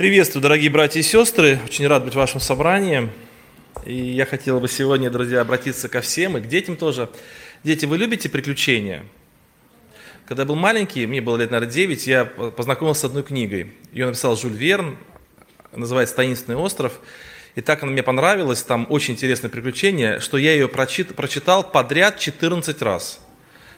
Приветствую, дорогие братья и сестры. Очень рад быть в вашем собрании. И я хотел бы сегодня, друзья, обратиться ко всем и к детям тоже. Дети, вы любите приключения? Когда я был маленький, мне было лет, наверное, 9, я познакомился с одной книгой. Ее написал Жюль Верн, называется «Таинственный остров». И так она мне понравилась, там очень интересное приключение, что я ее прочит, прочитал подряд 14 раз –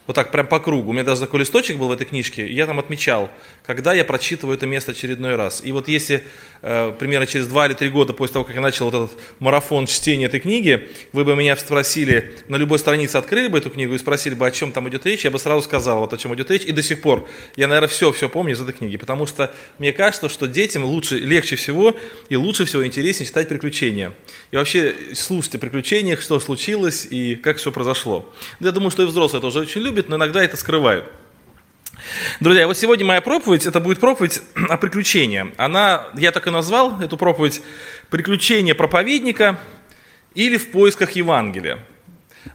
вот так прям по кругу. У меня даже такой листочек был в этой книжке, я там отмечал, когда я прочитываю это место очередной раз. И вот если э, примерно через два или три года после того, как я начал вот этот марафон чтения этой книги, вы бы меня спросили, на любой странице открыли бы эту книгу и спросили бы, о чем там идет речь, я бы сразу сказал, вот о чем идет речь. И до сих пор я, наверное, все-все помню из этой книги, потому что мне кажется, что детям лучше, легче всего и лучше всего интереснее читать приключения. И вообще слушать о приключениях, что случилось и как все произошло. Я думаю, что и взрослые тоже очень любят любят, но иногда это скрывают. Друзья, вот сегодня моя проповедь, это будет проповедь о приключении. Она, я так и назвал эту проповедь «Приключения проповедника» или «В поисках Евангелия».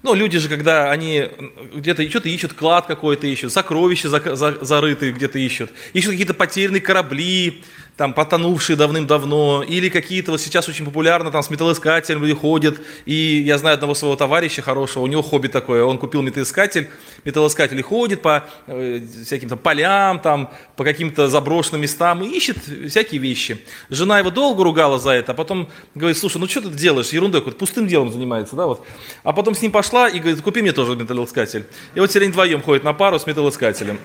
Ну, люди же, когда они где-то что-то ищут, клад какой-то ищут, сокровища за, за, зарытые где-то ищут, ищут какие-то потерянные корабли, там, потонувшие давным-давно, или какие-то, вот сейчас очень популярно, там, с металлоискателем люди ходят, и я знаю одного своего товарища хорошего, у него хобби такое, он купил металлоискатель, металлоискатель и ходит по э, всяким там полям, там, по каким-то заброшенным местам и ищет всякие вещи. Жена его долго ругала за это, а потом говорит, слушай, ну что ты делаешь, ерундой, какой пустым делом занимается, да, вот. А потом с ним пошла и говорит, купи мне тоже металлоискатель. И вот теперь они вдвоем ходят на пару с металлоискателем.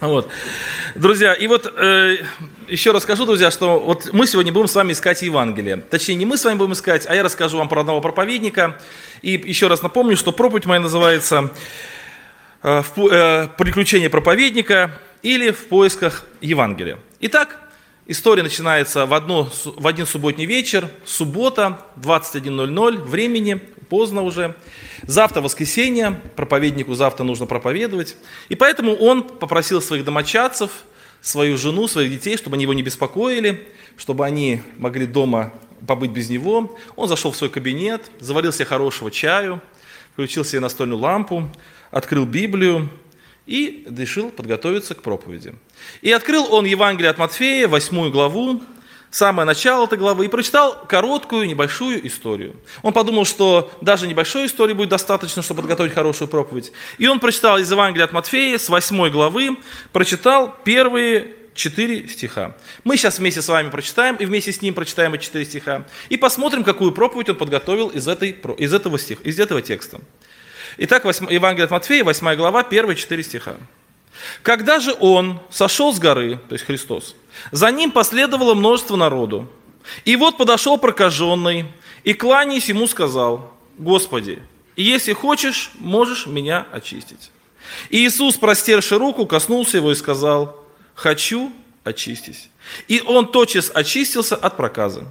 Вот. Друзья, и вот э, еще расскажу, друзья, что вот мы сегодня будем с вами искать Евангелие. Точнее, не мы с вами будем искать, а я расскажу вам про одного проповедника. И еще раз напомню, что проповедь моя называется э, э, «Приключения проповедника» или «В поисках Евангелия». Итак, история начинается в, одно, в один субботний вечер, суббота, 21.00, времени, поздно уже. Завтра воскресенье, проповеднику завтра нужно проповедовать. И поэтому он попросил своих домочадцев, свою жену, своих детей, чтобы они его не беспокоили, чтобы они могли дома побыть без него. Он зашел в свой кабинет, заварил себе хорошего чаю, включил себе настольную лампу, открыл Библию и решил подготовиться к проповеди. И открыл он Евангелие от Матфея, восьмую главу, самое начало этой главы и прочитал короткую, небольшую историю. Он подумал, что даже небольшой истории будет достаточно, чтобы подготовить хорошую проповедь. И он прочитал из Евангелия от Матфея с 8 главы, прочитал первые четыре стиха. Мы сейчас вместе с вами прочитаем, и вместе с ним прочитаем эти четыре стиха, и посмотрим, какую проповедь он подготовил из, этой, из, этого, стих, из этого текста. Итак, 8, Евангелие от Матфея, 8 глава, первые четыре стиха. Когда же он сошел с горы, то есть Христос, за ним последовало множество народу. И вот подошел прокаженный, и кланяясь ему сказал, Господи, если хочешь, можешь меня очистить. И Иисус, простерши руку, коснулся его и сказал, хочу, очистись. И он тотчас очистился от проказа.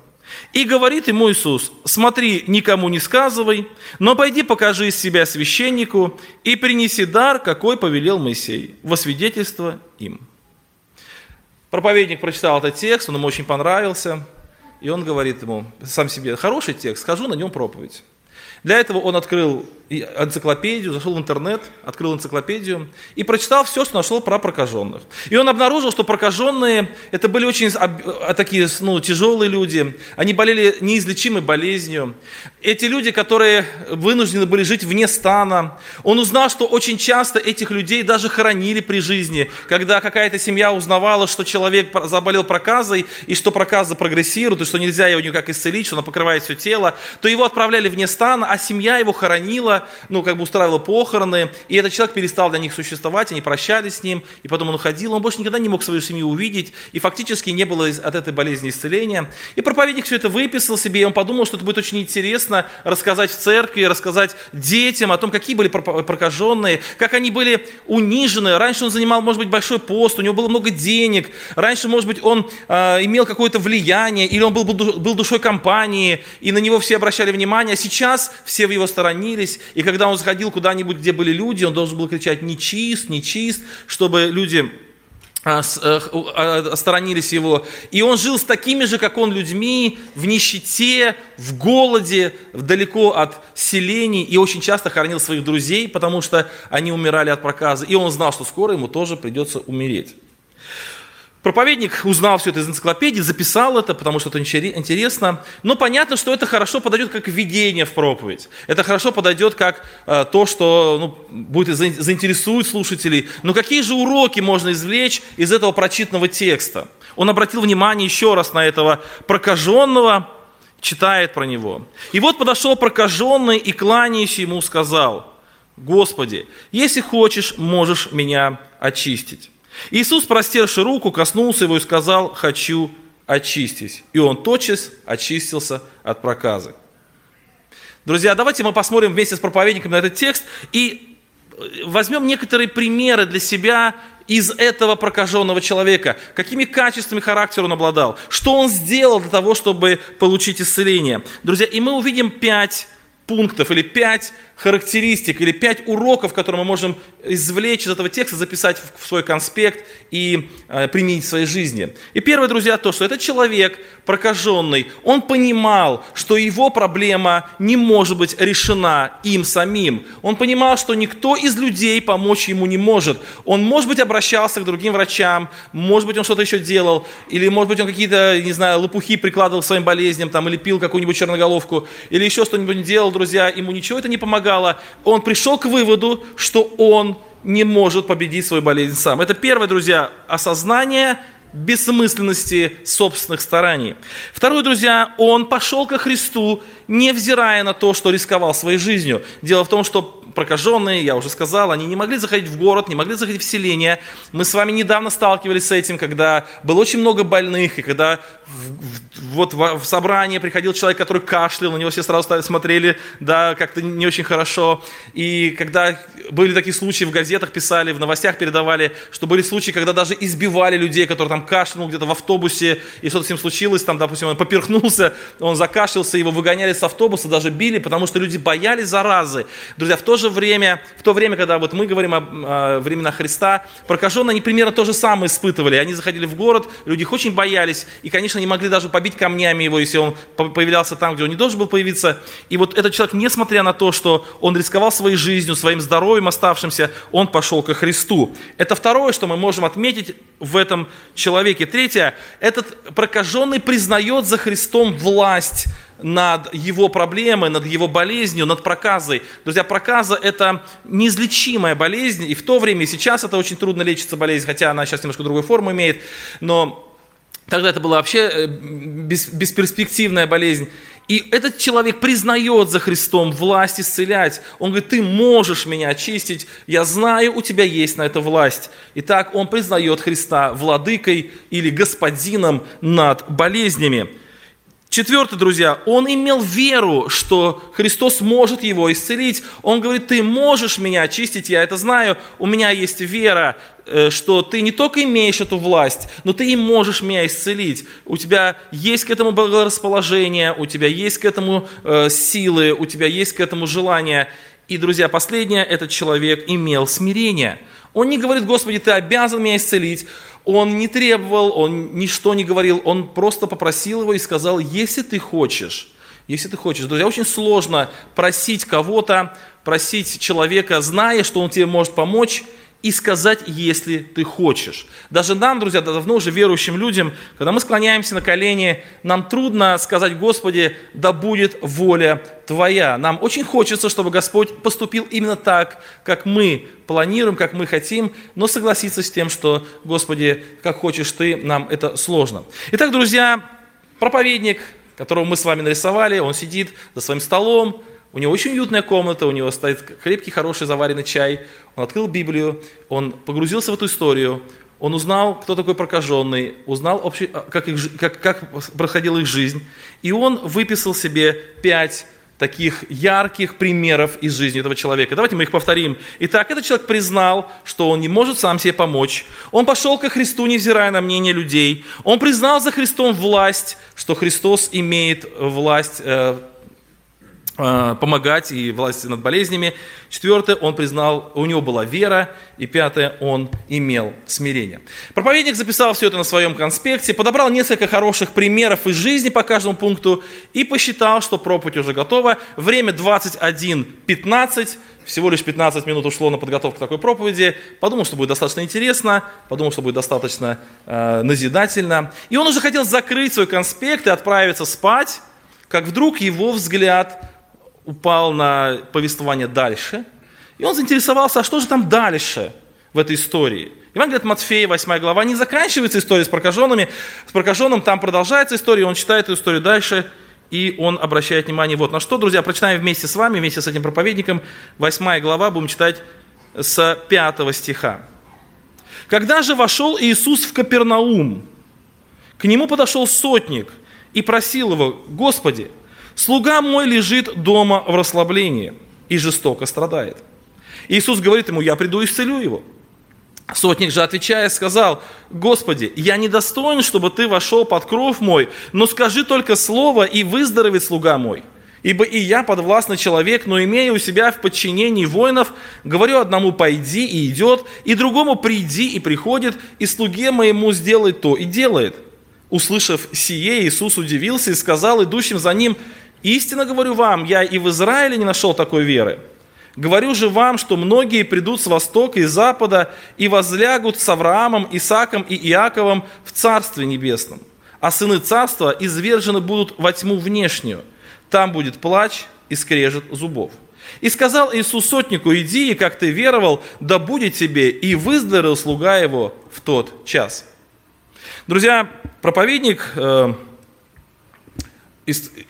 И говорит ему Иисус, смотри, никому не сказывай, но пойди покажи из себя священнику и принеси дар, какой повелел Моисей, во свидетельство им. Проповедник прочитал этот текст, он ему очень понравился, и он говорит ему сам себе, хороший текст, скажу на нем проповедь. Для этого он открыл энциклопедию, зашел в интернет, открыл энциклопедию и прочитал все, что нашел про прокаженных. И он обнаружил, что прокаженные это были очень а, такие ну, тяжелые люди, они болели неизлечимой болезнью. Эти люди, которые вынуждены были жить вне стана. Он узнал, что очень часто этих людей даже хоронили при жизни, когда какая-то семья узнавала, что человек заболел проказой, и что проказа прогрессирует, и что нельзя его никак исцелить, что она покрывает все тело, то его отправляли вне стана, а семья его хоронила, ну, как бы устраивала похороны, и этот человек перестал для них существовать, они прощались с ним, и потом он уходил, он больше никогда не мог свою семью увидеть, и фактически не было от этой болезни исцеления. И проповедник все это выписал себе, и он подумал, что это будет очень интересно рассказать в церкви, рассказать детям о том, какие были прокаженные, как они были унижены. Раньше он занимал, может быть, большой пост, у него было много денег, раньше, может быть, он э, имел какое-то влияние, или он был, был душой компании, и на него все обращали внимание, а сейчас все в его сторонились, и когда он заходил куда-нибудь, где были люди, он должен был кричать «нечист, нечист», чтобы люди а, э, а, сторонились его. И он жил с такими же, как он, людьми, в нищете, в голоде, далеко от селений, и очень часто хоронил своих друзей, потому что они умирали от проказа. И он знал, что скоро ему тоже придется умереть. Проповедник узнал все это из энциклопедии, записал это, потому что это интересно. Но понятно, что это хорошо подойдет как введение в проповедь. Это хорошо подойдет как э, то, что ну, будет заинтересует слушателей. Но какие же уроки можно извлечь из этого прочитанного текста? Он обратил внимание еще раз на этого прокаженного, читает про него. И вот подошел прокаженный и кланяющий ему сказал, «Господи, если хочешь, можешь меня очистить». Иисус, простерши руку, коснулся его и сказал, «Хочу очистить». И он тотчас очистился от проказы. Друзья, давайте мы посмотрим вместе с проповедником на этот текст и возьмем некоторые примеры для себя из этого прокаженного человека, какими качествами характера он обладал, что он сделал для того, чтобы получить исцеление. Друзья, и мы увидим пять пунктов или пять характеристик или пять уроков, которые мы можем извлечь из этого текста, записать в свой конспект и э, применить в своей жизни. И первое, друзья, то, что этот человек прокаженный, он понимал, что его проблема не может быть решена им самим. Он понимал, что никто из людей помочь ему не может. Он, может быть, обращался к другим врачам, может быть, он что-то еще делал, или, может быть, он какие-то, не знаю, лопухи прикладывал своим болезням, там, или пил какую-нибудь черноголовку, или еще что-нибудь делал, друзья, ему ничего это не помогало. Он пришел к выводу, что он не может победить свою болезнь сам. Это первое, друзья, осознание бессмысленности собственных стараний. Второе, друзья, он пошел ко Христу, невзирая на то, что рисковал своей жизнью. Дело в том, что прокаженные, я уже сказал, они не могли заходить в город, не могли заходить в селение. Мы с вами недавно сталкивались с этим, когда было очень много больных, и когда вот в собрание приходил человек, который кашлял, на него все сразу смотрели, да, как-то не очень хорошо. И когда были такие случаи, в газетах писали, в новостях передавали, что были случаи, когда даже избивали людей, которые там кашлянул где-то в автобусе, и что-то с ним случилось, там, допустим, он поперхнулся, он закашлялся, его выгоняли с автобуса, даже били, потому что люди боялись заразы. Друзья, в то же время, в то время, когда вот мы говорим о, о временах Христа, прокаженные, они примерно то же самое испытывали. Они заходили в город, люди их очень боялись, и, конечно, не могли даже побить камнями его, если он появлялся там, где он не должен был появиться. И вот этот человек, несмотря на то, что он рисковал своей жизнью, своим здоровьем оставшимся, он пошел ко Христу. Это второе, что мы можем отметить в этом человеке. Третье, этот прокаженный признает за Христом власть над его проблемой, над его болезнью, над проказой. Друзья, проказа – это неизлечимая болезнь, и в то время, и сейчас это очень трудно лечится болезнь, хотя она сейчас немножко другую форму имеет, но Тогда это была вообще э, бесперспективная болезнь. И этот человек признает за Христом власть исцелять. Он говорит, ты можешь меня очистить, я знаю, у тебя есть на это власть. Итак, он признает Христа владыкой или господином над болезнями. Четвертое, друзья, он имел веру, что Христос может его исцелить. Он говорит, ты можешь меня очистить, я это знаю, у меня есть вера, э, что ты не только имеешь эту власть, но ты и можешь меня исцелить. У тебя есть к этому благорасположение, у тебя есть к этому э, силы, у тебя есть к этому желание. И, друзья, последнее, этот человек имел смирение. Он не говорит, Господи, ты обязан меня исцелить. Он не требовал, он ничто не говорил, он просто попросил его и сказал, если ты хочешь, если ты хочешь. Друзья, очень сложно просить кого-то, просить человека, зная, что он тебе может помочь, и сказать, если ты хочешь. Даже нам, друзья, давно уже верующим людям, когда мы склоняемся на колени, нам трудно сказать, Господи, да будет воля Твоя. Нам очень хочется, чтобы Господь поступил именно так, как мы планируем, как мы хотим, но согласиться с тем, что, Господи, как хочешь Ты, нам это сложно. Итак, друзья, проповедник, которого мы с вами нарисовали, он сидит за своим столом, у него очень уютная комната, у него стоит крепкий, хороший заваренный чай. Он открыл Библию, он погрузился в эту историю, он узнал, кто такой прокаженный, узнал, общий, как, их, как, как проходила их жизнь, и он выписал себе пять таких ярких примеров из жизни этого человека. Давайте мы их повторим. Итак, этот человек признал, что он не может сам себе помочь. Он пошел ко Христу, невзирая на мнение людей. Он признал за Христом власть, что Христос имеет власть Э, помогать и власти над болезнями. Четвертое, он признал, у него была вера. И пятое, он имел смирение. Проповедник записал все это на своем конспекте, подобрал несколько хороших примеров из жизни по каждому пункту и посчитал, что проповедь уже готова. Время 21.15, всего лишь 15 минут ушло на подготовку такой проповеди. Подумал, что будет достаточно интересно, подумал, что будет достаточно э, назидательно. И он уже хотел закрыть свой конспект и отправиться спать, как вдруг его взгляд упал на повествование дальше, и он заинтересовался, а что же там дальше в этой истории. Евангелие от Матфея, 8 глава, не заканчивается история с прокаженными, с прокаженным там продолжается история, он читает эту историю дальше, и он обращает внимание вот на что. Друзья, прочитаем вместе с вами, вместе с этим проповедником, 8 глава, будем читать с 5 стиха. «Когда же вошел Иисус в Капернаум, к нему подошел сотник и просил его, «Господи, Слуга мой лежит дома в расслаблении и жестоко страдает. Иисус говорит ему, я приду и исцелю его. Сотник же, отвечая, сказал, Господи, я не достоин, чтобы ты вошел под кров мой, но скажи только слово, и выздоровеет слуга мой. Ибо и я подвластный человек, но имея у себя в подчинении воинов, говорю одному «пойди» и идет, и другому «приди» и приходит, и слуге моему сделай то и делает. Услышав сие, Иисус удивился и сказал идущим за ним, Истинно говорю вам, я и в Израиле не нашел такой веры. Говорю же вам, что многие придут с востока и запада и возлягут с Авраамом, Исааком и Иаковом в Царстве Небесном. А сыны Царства извержены будут во тьму внешнюю. Там будет плач и скрежет зубов. И сказал Иисус сотнику, иди, и как ты веровал, да будет тебе, и выздоровел слуга его в тот час. Друзья, проповедник э,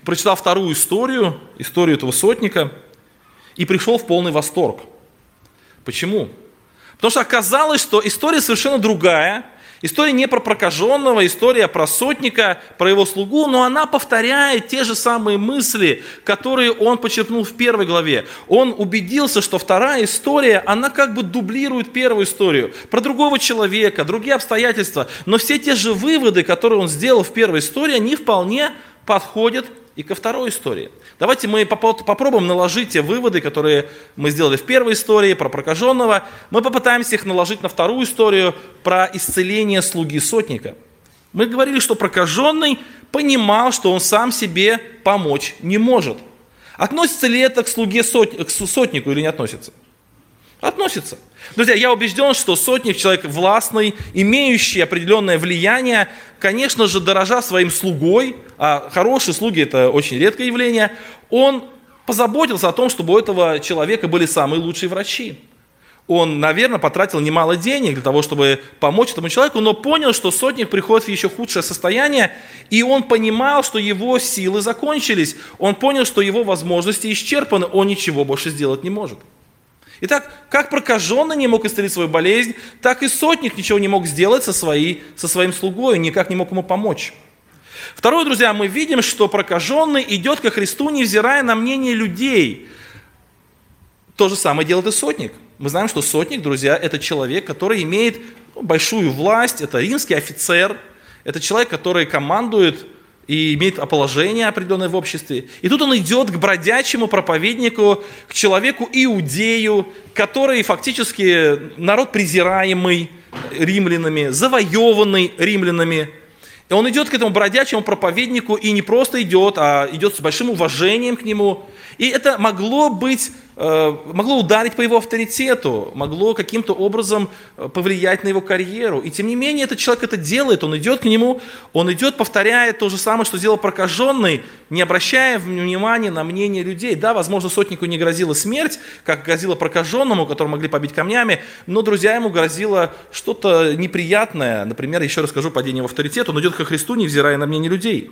прочитал вторую историю, историю этого сотника, и пришел в полный восторг. Почему? Потому что оказалось, что история совершенно другая. История не про прокаженного, история про сотника, про его слугу, но она повторяет те же самые мысли, которые он почерпнул в первой главе. Он убедился, что вторая история, она как бы дублирует первую историю. Про другого человека, другие обстоятельства. Но все те же выводы, которые он сделал в первой истории, они вполне подходит и ко второй истории. Давайте мы попробуем наложить те выводы, которые мы сделали в первой истории про прокаженного. Мы попытаемся их наложить на вторую историю про исцеление слуги сотника. Мы говорили, что прокаженный понимал, что он сам себе помочь не может. Относится ли это к слуге сот... к сотнику или не относится? Относится. Друзья, я убежден, что сотник, человек властный, имеющий определенное влияние, конечно же, дорожа своим слугой, а хорошие слуги – это очень редкое явление, он позаботился о том, чтобы у этого человека были самые лучшие врачи. Он, наверное, потратил немало денег для того, чтобы помочь этому человеку, но понял, что сотник приходит в еще худшее состояние, и он понимал, что его силы закончились. Он понял, что его возможности исчерпаны, он ничего больше сделать не может. Итак, как прокаженный не мог исцелить свою болезнь, так и сотник ничего не мог сделать со, своей, со своим слугой, никак не мог ему помочь. Второе, друзья, мы видим, что прокаженный идет ко Христу, невзирая на мнение людей. То же самое делает и сотник. Мы знаем, что сотник, друзья, это человек, который имеет большую власть, это римский офицер, это человек, который командует и имеет положение определенное в обществе. И тут он идет к бродячему проповеднику, к человеку иудею, который фактически народ презираемый римлянами, завоеванный римлянами. И он идет к этому бродячему проповеднику и не просто идет, а идет с большим уважением к нему. И это могло быть могло ударить по его авторитету, могло каким-то образом э, повлиять на его карьеру. И тем не менее этот человек это делает, он идет к нему, он идет, повторяя то же самое, что сделал прокаженный, не обращая внимания на мнение людей. Да, возможно, сотнику не грозила смерть, как грозила прокаженному, которого могли побить камнями, но, друзья, ему грозило что-то неприятное. Например, еще расскажу падение в авторитет, он идет ко Христу, невзирая на мнение людей.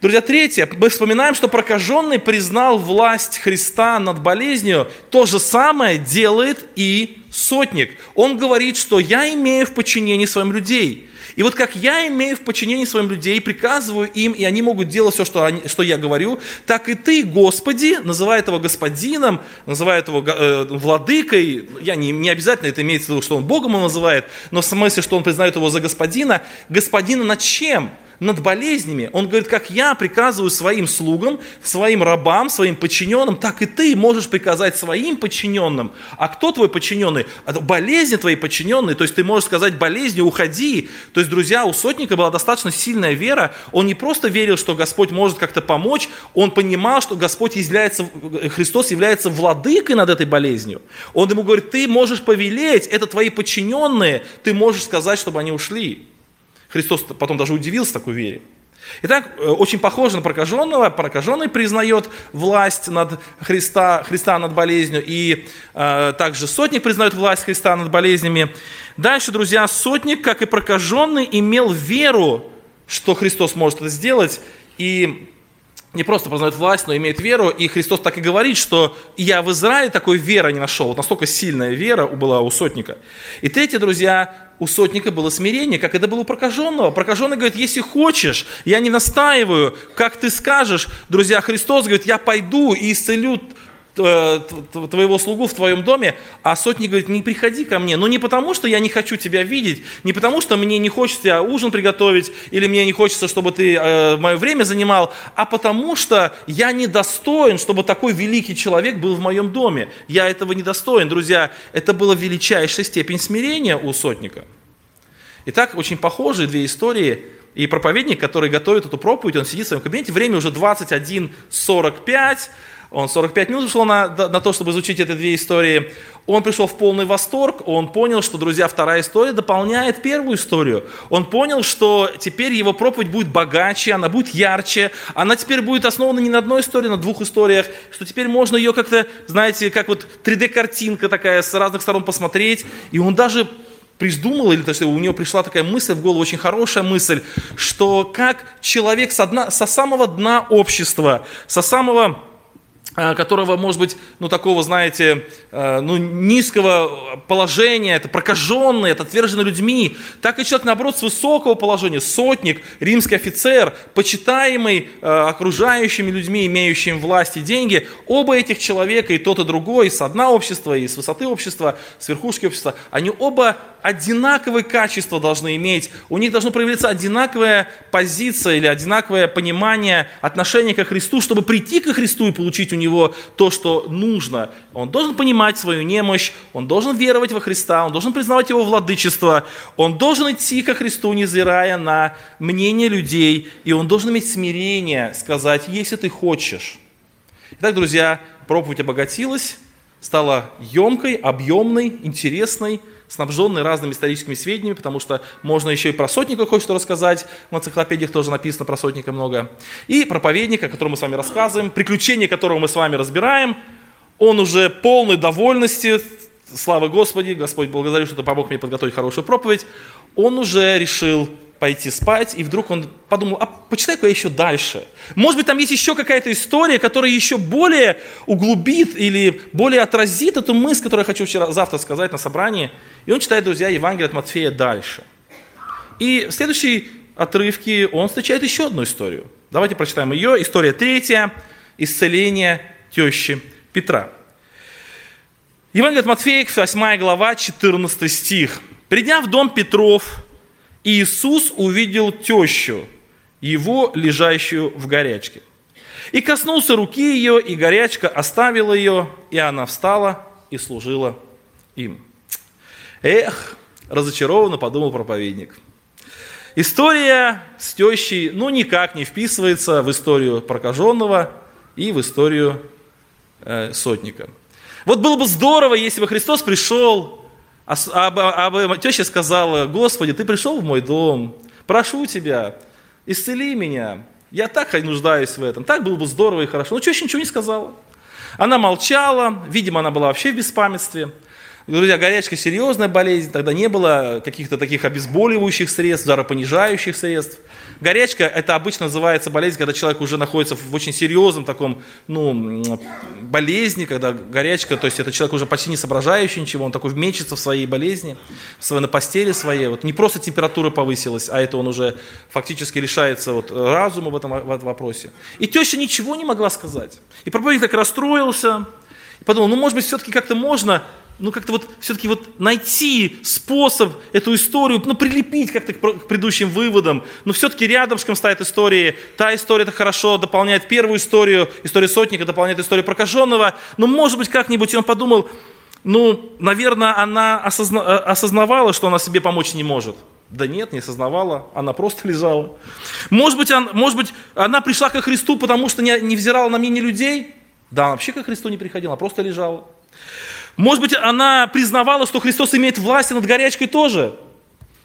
Друзья, третье, мы вспоминаем, что прокаженный признал власть Христа над болезнью. То же самое делает и сотник. Он говорит, что я имею в подчинении своим людей. И вот как я имею в подчинении своим людей, приказываю им, и они могут делать все, что, они, что я говорю, так и ты, Господи, называя его господином, называя его э, владыкой, я не, не обязательно это имеется в виду, что он Богом его называет, но в смысле, что он признает его за господина, господина над чем? Над болезнями. Он говорит, как я приказываю своим слугам, своим рабам, своим подчиненным, так и ты можешь приказать своим подчиненным. А кто твой подчиненный? Это болезни твои подчиненные. То есть ты можешь сказать болезни, уходи. То есть, друзья, у сотника была достаточно сильная вера. Он не просто верил, что Господь может как-то помочь, он понимал, что Господь является, Христос является владыкой над этой болезнью. Он ему говорит, ты можешь повелеть, это твои подчиненные, ты можешь сказать, чтобы они ушли. Христос потом даже удивился такой вере. Итак, э, очень похоже на прокаженного. Прокаженный признает власть над Христа, Христа над болезнью, и э, также сотник признает власть Христа над болезнями. Дальше, друзья, сотник, как и прокаженный, имел веру, что Христос может это сделать, и не просто познает власть, но имеет веру. И Христос так и говорит, что я в Израиле такой веры не нашел. Вот настолько сильная вера была у сотника. И третье, друзья, у сотника было смирение, как это было у прокаженного. Прокаженный говорит, если хочешь, я не настаиваю, как ты скажешь. Друзья, Христос говорит, я пойду и исцелю твоего слугу в твоем доме, а сотник говорит, не приходи ко мне. Но не потому, что я не хочу тебя видеть, не потому, что мне не хочется ужин приготовить, или мне не хочется, чтобы ты э, мое время занимал, а потому что я недостоин, чтобы такой великий человек был в моем доме. Я этого недостоин. Друзья, это была величайшая степень смирения у сотника. Итак, очень похожие две истории. И проповедник, который готовит эту проповедь, он сидит в своем кабинете, время уже 21.45, он 45 минут ушел на, на то, чтобы изучить эти две истории. Он пришел в полный восторг, он понял, что, друзья, вторая история дополняет первую историю. Он понял, что теперь его проповедь будет богаче, она будет ярче, она теперь будет основана не на одной истории, а на двух историях, что теперь можно ее как-то, знаете, как вот 3D-картинка такая с разных сторон посмотреть. И он даже придумал, или то есть у него пришла такая мысль в голову, очень хорошая мысль, что как человек со, дна, со самого дна общества, со самого которого, может быть, ну, такого, знаете, э, ну, низкого положения, это прокаженный, это отверженный людьми, так и человек, наоборот, с высокого положения, сотник, римский офицер, почитаемый э, окружающими людьми, имеющими власть и деньги, оба этих человека, и тот, и другой, с дна общества, и с высоты общества, с верхушки общества, они оба одинаковые качества должны иметь, у них должно проявиться одинаковая позиция или одинаковое понимание отношения ко Христу, чтобы прийти ко Христу и получить у него то, что нужно. Он должен понимать свою немощь, он должен веровать во Христа, он должен признавать его владычество, он должен идти ко Христу, невзирая на мнение людей, и он должен иметь смирение, сказать, если ты хочешь. Итак, друзья, проповедь обогатилась, стала емкой, объемной, интересной, снабженный разными историческими сведениями, потому что можно еще и про сотника кое-что рассказать, в энциклопедиях тоже написано про сотника много, и проповедника, о котором мы с вами рассказываем, приключения которого мы с вами разбираем, он уже полный довольности, слава Господи, Господь благодарю, что ты помог мне подготовить хорошую проповедь, он уже решил пойти спать, и вдруг он подумал, а почитай-ка я еще дальше. Может быть, там есть еще какая-то история, которая еще более углубит или более отразит эту мысль, которую я хочу вчера, завтра сказать на собрании. И он читает, друзья, Евангелие от Матфея дальше. И в следующей отрывке он встречает еще одну историю. Давайте прочитаем ее. История третья. Исцеление тещи Петра. Евангелие от Матфея, 8 глава, 14 стих. «Придя в дом Петров, Иисус увидел тещу, его, лежащую в горячке. И коснулся руки ее, и горячка оставила ее, и она встала и служила им. Эх, разочарованно подумал проповедник. История с тещей, ну, никак не вписывается в историю прокаженного и в историю э, сотника. Вот было бы здорово, если бы Христос пришел, а, а, а, теща сказала, Господи, ты пришел в мой дом, прошу тебя, исцели меня, я так нуждаюсь в этом, так было бы здорово и хорошо. Но теща ничего не сказала. Она молчала, видимо, она была вообще в беспамятстве. Друзья, горячка серьезная болезнь, тогда не было каких-то таких обезболивающих средств, жаропонижающих средств. Горячка, это обычно называется болезнь, когда человек уже находится в очень серьезном таком, ну, болезни, когда горячка, то есть это человек уже почти не соображающий ничего, он такой мечется в своей болезни, в своей, на постели своей. Вот не просто температура повысилась, а это он уже фактически лишается вот разума в этом, в этом вопросе. И теща ничего не могла сказать. И проповедник так расстроился, и подумал, ну, может быть, все-таки как-то можно ну, как-то вот все-таки вот найти способ эту историю, ну, прилепить как-то к предыдущим выводам. Но все-таки рядышком стоят истории. Та история это хорошо дополняет первую историю, история сотника дополняет историю прокаженного. Но, может быть, как-нибудь он подумал, ну, наверное, она осозна... Э, осознавала, что она себе помочь не может. Да нет, не осознавала, она просто лежала. Может быть, он, может быть она пришла ко Христу, потому что не, не взирала на мнение людей? Да, она вообще ко Христу не приходила, она просто лежала. Может быть, она признавала, что Христос имеет власть над горячкой тоже?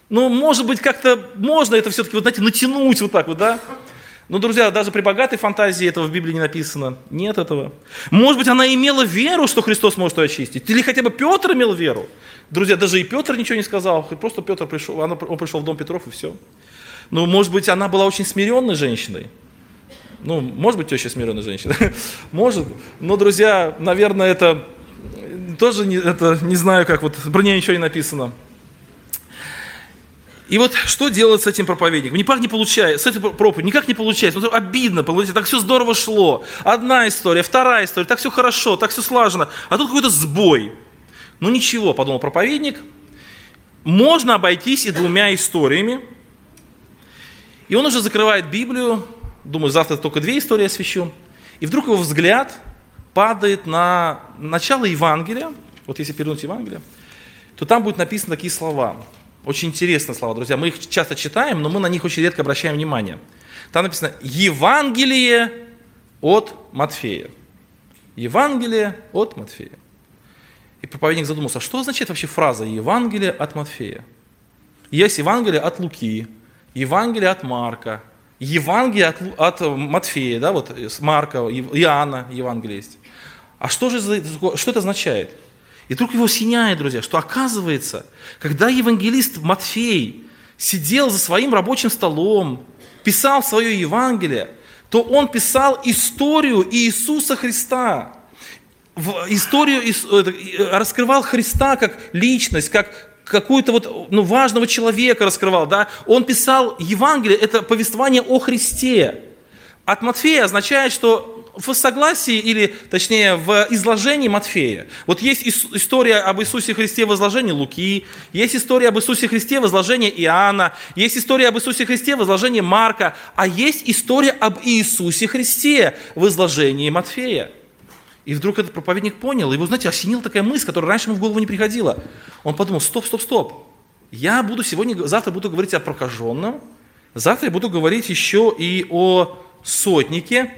Ну, может быть, как-то можно это все-таки, вот, знаете, натянуть вот так вот, да? Но, друзья, даже при богатой фантазии этого в Библии не написано. Нет этого. Может быть, она имела веру, что Христос может ее очистить. Или хотя бы Петр имел веру. Друзья, даже и Петр ничего не сказал. Просто Петр пришел, он пришел в дом Петров и все. Ну, может быть, она была очень смиренной женщиной. Ну, может быть, теща смиренной женщиной. Может. Но, друзья, наверное, это тоже не, это, не знаю, как вот, про нее ничего не написано. И вот что делать с этим проповедником? Никак не получается, с этой проповедью никак не получается. Ну, обидно, понимаете, так все здорово шло. Одна история, вторая история, так все хорошо, так все слажено. А тут какой-то сбой. Ну ничего, подумал проповедник, можно обойтись и двумя историями. И он уже закрывает Библию, думаю, завтра только две истории освящу. И вдруг его взгляд падает на начало Евангелия. Вот если перевернуть Евангелие, то там будет написано такие слова. Очень интересные слова, друзья. Мы их часто читаем, но мы на них очень редко обращаем внимание. Там написано «Евангелие от Матфея». Евангелие от Матфея. И проповедник задумался, что означает вообще фраза «Евангелие от Матфея»? Есть Евангелие от Луки, Евангелие от Марка, Евангелие от, от Матфея, да, вот с Марка, Иоанна Евангелие есть. А что же что это означает? И вдруг его осеняет, друзья, что оказывается, когда евангелист Матфей сидел за своим рабочим столом, писал свое Евангелие, то он писал историю Иисуса Христа. В историю раскрывал Христа как личность, как какую-то вот ну, важного человека раскрывал. Да? Он писал Евангелие, это повествование о Христе. От Матфея означает, что в согласии или, точнее, в изложении Матфея. Вот есть история об Иисусе Христе в изложении Луки, есть история об Иисусе Христе в изложении Иоанна, есть история об Иисусе Христе в изложении Марка, а есть история об Иисусе Христе в изложении Матфея. И вдруг этот проповедник понял, его, знаете, осенила такая мысль, которая раньше ему в голову не приходила. Он подумал, стоп, стоп, стоп. Я буду сегодня, завтра буду говорить о прокаженном, завтра я буду говорить еще и о сотнике,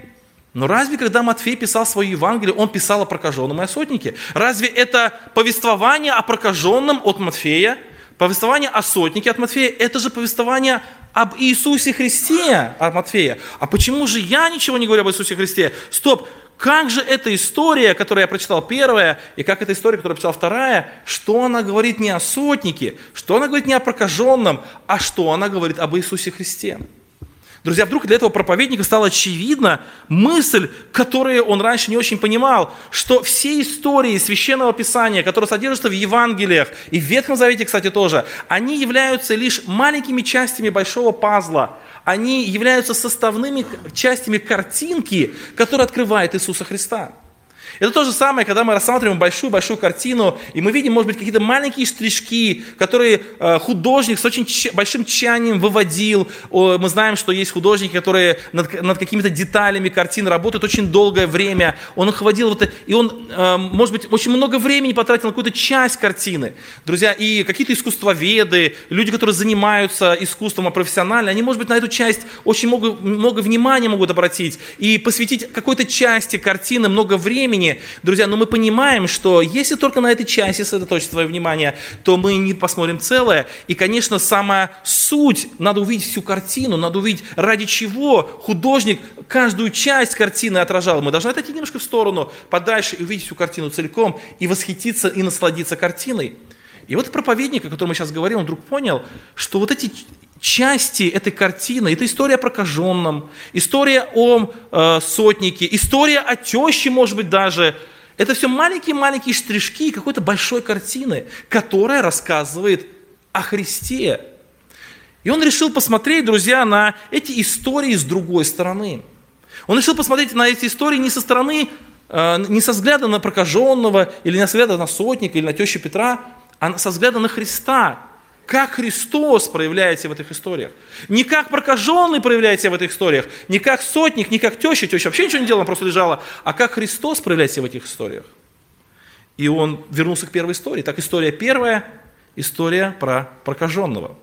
но разве, когда Матфей писал свое Евангелие, он писал о прокаженном и о сотнике? Разве это повествование о прокаженном от Матфея, повествование о сотнике от Матфея, это же повествование об Иисусе Христе от Матфея. А почему же я ничего не говорю об Иисусе Христе? Стоп, как же эта история, которую я прочитал первая, и как эта история, которую я прочитал вторая, что она говорит не о сотнике, что она говорит не о прокаженном, а что она говорит об Иисусе Христе? Друзья, вдруг для этого проповедника стала очевидна мысль, которую он раньше не очень понимал, что все истории Священного Писания, которые содержатся в Евангелиях и в Ветхом Завете, кстати, тоже, они являются лишь маленькими частями большого пазла. Они являются составными частями картинки, которая открывает Иисуса Христа. Это то же самое, когда мы рассматриваем большую-большую картину, и мы видим, может быть, какие-то маленькие штришки, которые э, художник с очень большим тщанием выводил. Мы знаем, что есть художники, которые над, над какими-то деталями картин работают очень долгое время. Он их вводил, вот, и он, э, может быть, очень много времени потратил на какую-то часть картины. Друзья, и какие-то искусствоведы, люди, которые занимаются искусством а профессионально, они, может быть, на эту часть очень много, много внимания могут обратить и посвятить какой-то части картины много времени, времени, друзья, но мы понимаем, что если только на этой части сосредоточить свое внимание, то мы не посмотрим целое. И, конечно, сама суть, надо увидеть всю картину, надо увидеть, ради чего художник каждую часть картины отражал. Мы должны отойти немножко в сторону, подальше, и увидеть всю картину целиком, и восхититься, и насладиться картиной. И вот проповедник, о котором мы сейчас говорим, он вдруг понял, что вот эти части этой картины. Это история о прокаженном, история о э, сотнике, история о теще, может быть, даже. Это все маленькие-маленькие штришки какой-то большой картины, которая рассказывает о Христе. И он решил посмотреть, друзья, на эти истории с другой стороны. Он решил посмотреть на эти истории не со стороны э, не со взгляда на прокаженного, или не со взгляда на сотника, или на тещу Петра, а со взгляда на Христа. Как Христос проявляется в этих историях. Не как прокаженный проявляется в этих историях, не как сотник, не как теща, теща вообще ничего не делала, просто лежала, а как Христос проявляется в этих историях. И он вернулся к первой истории. Так история первая, история про прокаженного.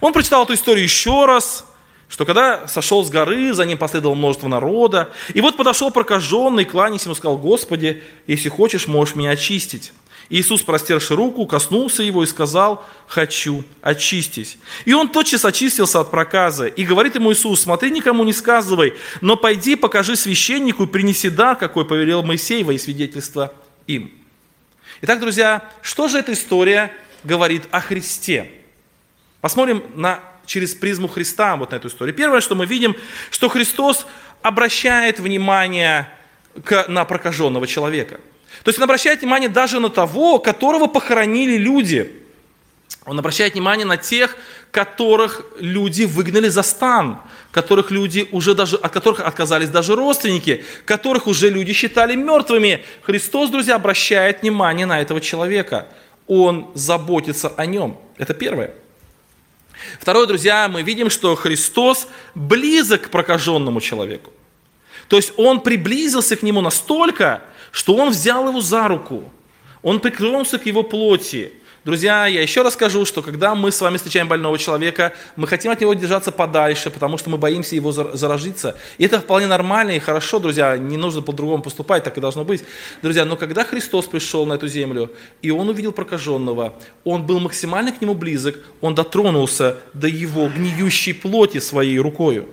Он прочитал эту историю еще раз, что когда сошел с горы, за ним последовало множество народа, и вот подошел прокаженный, кланясь ему, сказал, «Господи, если хочешь, можешь меня очистить». Иисус, простерши руку, коснулся его и сказал, «Хочу, очистись». И он тотчас очистился от проказа. И говорит ему Иисус, «Смотри, никому не сказывай, но пойди, покажи священнику и принеси дар, какой повелел Моисей во свидетельство им». Итак, друзья, что же эта история говорит о Христе? Посмотрим на, через призму Христа вот на эту историю. Первое, что мы видим, что Христос обращает внимание к, на прокаженного человека – то есть он обращает внимание даже на того, которого похоронили люди. Он обращает внимание на тех, которых люди выгнали за стан, которых люди уже даже, от которых отказались даже родственники, которых уже люди считали мертвыми. Христос, друзья, обращает внимание на этого человека. Он заботится о нем. Это первое. Второе, друзья, мы видим, что Христос близок к прокаженному человеку. То есть он приблизился к нему настолько, что он взял его за руку, он прикрылся к его плоти. Друзья, я еще раз скажу, что когда мы с вами встречаем больного человека, мы хотим от него держаться подальше, потому что мы боимся его заражиться. И это вполне нормально и хорошо, друзья, не нужно по-другому поступать, так и должно быть. Друзья, но когда Христос пришел на эту землю, и он увидел прокаженного, он был максимально к нему близок, он дотронулся до его гниющей плоти своей рукою.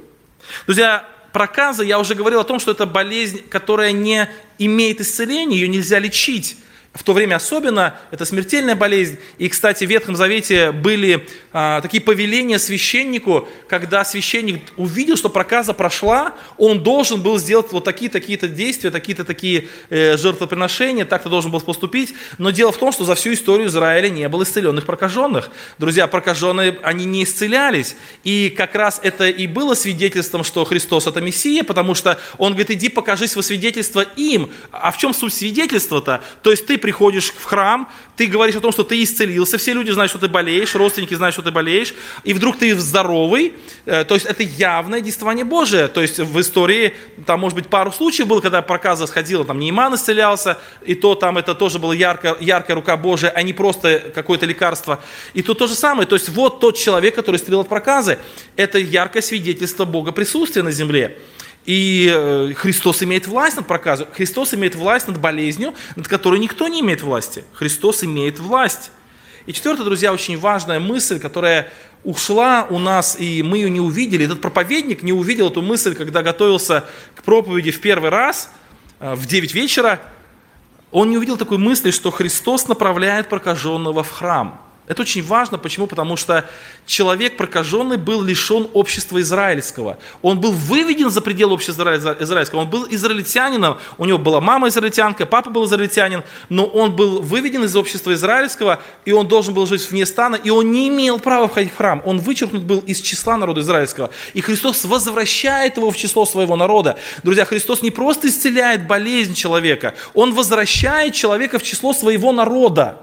Друзья, проказа, я уже говорил о том, что это болезнь, которая не имеет исцеления, ее нельзя лечить в то время особенно, это смертельная болезнь. И, кстати, в Ветхом Завете были а, такие повеления священнику, когда священник увидел, что проказа прошла, он должен был сделать вот такие-такие-то действия, такие-то такие э, жертвоприношения, так-то должен был поступить. Но дело в том, что за всю историю Израиля не было исцеленных прокаженных. Друзья, прокаженные, они не исцелялись. И как раз это и было свидетельством, что Христос это Мессия, потому что он говорит, иди покажись во свидетельство им. А в чем суть свидетельства-то? То есть ты приходишь в храм, ты говоришь о том, что ты исцелился, все люди знают, что ты болеешь, родственники знают, что ты болеешь, и вдруг ты здоровый, э, то есть это явное действование Божие. То есть в истории, там может быть пару случаев было, когда проказа сходила, там Нейман исцелялся, и то там это тоже была яркая, яркая рука Божия, а не просто какое-то лекарство. И тут то же самое, то есть вот тот человек, который исцелил от проказы, это яркое свидетельство Бога присутствия на земле. И э, Христос имеет власть над проказом. Христос имеет власть над болезнью, над которой никто не имеет власти. Христос имеет власть. И четвертое, друзья, очень важная мысль, которая ушла у нас, и мы ее не увидели. Этот проповедник не увидел эту мысль, когда готовился к проповеди в первый раз, э, в 9 вечера. Он не увидел такой мысли, что Христос направляет прокаженного в храм. Это очень важно. Почему? Потому что человек прокаженный был лишен общества израильского. Он был выведен за пределы общества израильского. Он был израильтянином. У него была мама израильтянка, папа был израильтянин. Но он был выведен из общества израильского, и он должен был жить вне стана, и он не имел права входить в храм. Он вычеркнут был из числа народа израильского. И Христос возвращает его в число своего народа. Друзья, Христос не просто исцеляет болезнь человека, Он возвращает человека в число своего народа.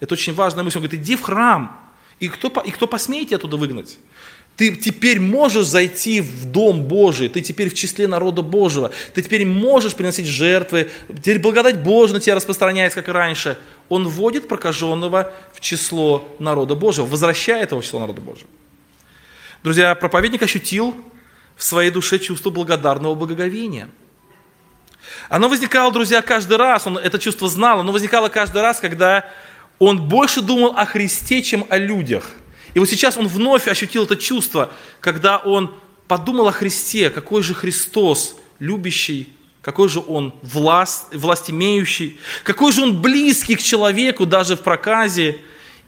Это очень важная мысль. Он говорит, иди в храм. И кто, и кто посмеет тебя оттуда выгнать? Ты теперь можешь зайти в Дом Божий, ты теперь в числе народа Божьего, ты теперь можешь приносить жертвы, теперь благодать Божия на тебя распространяется, как и раньше. Он вводит прокаженного в число народа Божьего, возвращает его в число народа Божьего. Друзья, проповедник ощутил в своей душе чувство благодарного благоговения. Оно возникало, друзья, каждый раз, он это чувство знал, оно возникало каждый раз, когда он больше думал о Христе, чем о людях. И вот сейчас он вновь ощутил это чувство, когда он подумал о Христе, какой же Христос, любящий, какой же он власть, власть имеющий, какой же он близкий к человеку даже в проказе,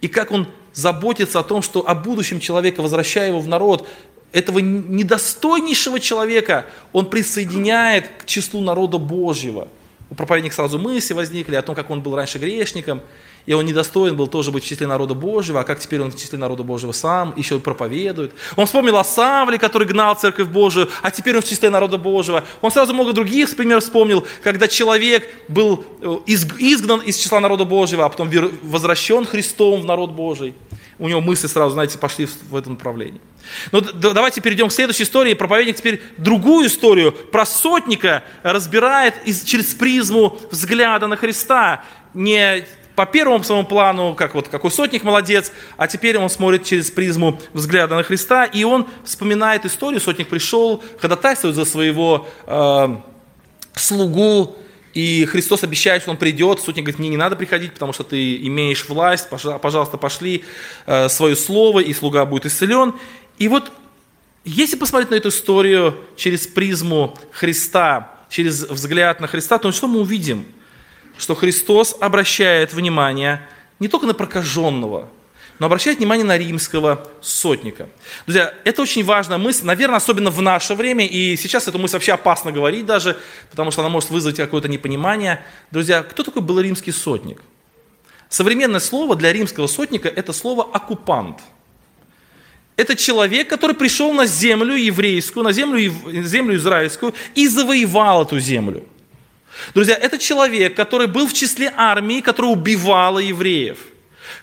и как он заботится о том, что о будущем человека, возвращая его в народ, этого недостойнейшего человека он присоединяет к числу народа Божьего. У проповедника сразу мысли возникли о том, как он был раньше грешником, и он недостоин был тоже быть в числе народа Божьего, а как теперь он в числе народа Божьего сам, еще проповедует. Он вспомнил о Савле, который гнал церковь Божию, а теперь он в числе народа Божьего. Он сразу много других примеров вспомнил, когда человек был э, изгнан из числа народа Божьего, а потом возвращен Христом в народ Божий. У него мысли сразу, знаете, пошли в этом направлении. Но давайте перейдем к следующей истории. Проповедник теперь другую историю про сотника разбирает через призму взгляда на Христа. Не по первому своему плану, как вот какой сотник молодец, а теперь он смотрит через призму взгляда на Христа, и он вспоминает историю, сотник пришел, ходатайствует за своего э, слугу, и Христос обещает, что Он придет. Сотник говорит, мне не надо приходить, потому что ты имеешь власть, пожалуйста, пошли э, свое слово, и слуга будет исцелен. И вот, если посмотреть на эту историю через призму Христа, через взгляд на Христа, то что мы увидим? что Христос обращает внимание не только на прокаженного, но обращает внимание на римского сотника. Друзья, это очень важная мысль, наверное, особенно в наше время, и сейчас эту мысль вообще опасно говорить даже, потому что она может вызвать какое-то непонимание. Друзья, кто такой был римский сотник? Современное слово для римского сотника – это слово «оккупант». Это человек, который пришел на землю еврейскую, на землю, землю израильскую и завоевал эту землю – Друзья, это человек, который был в числе армии, которая убивала евреев,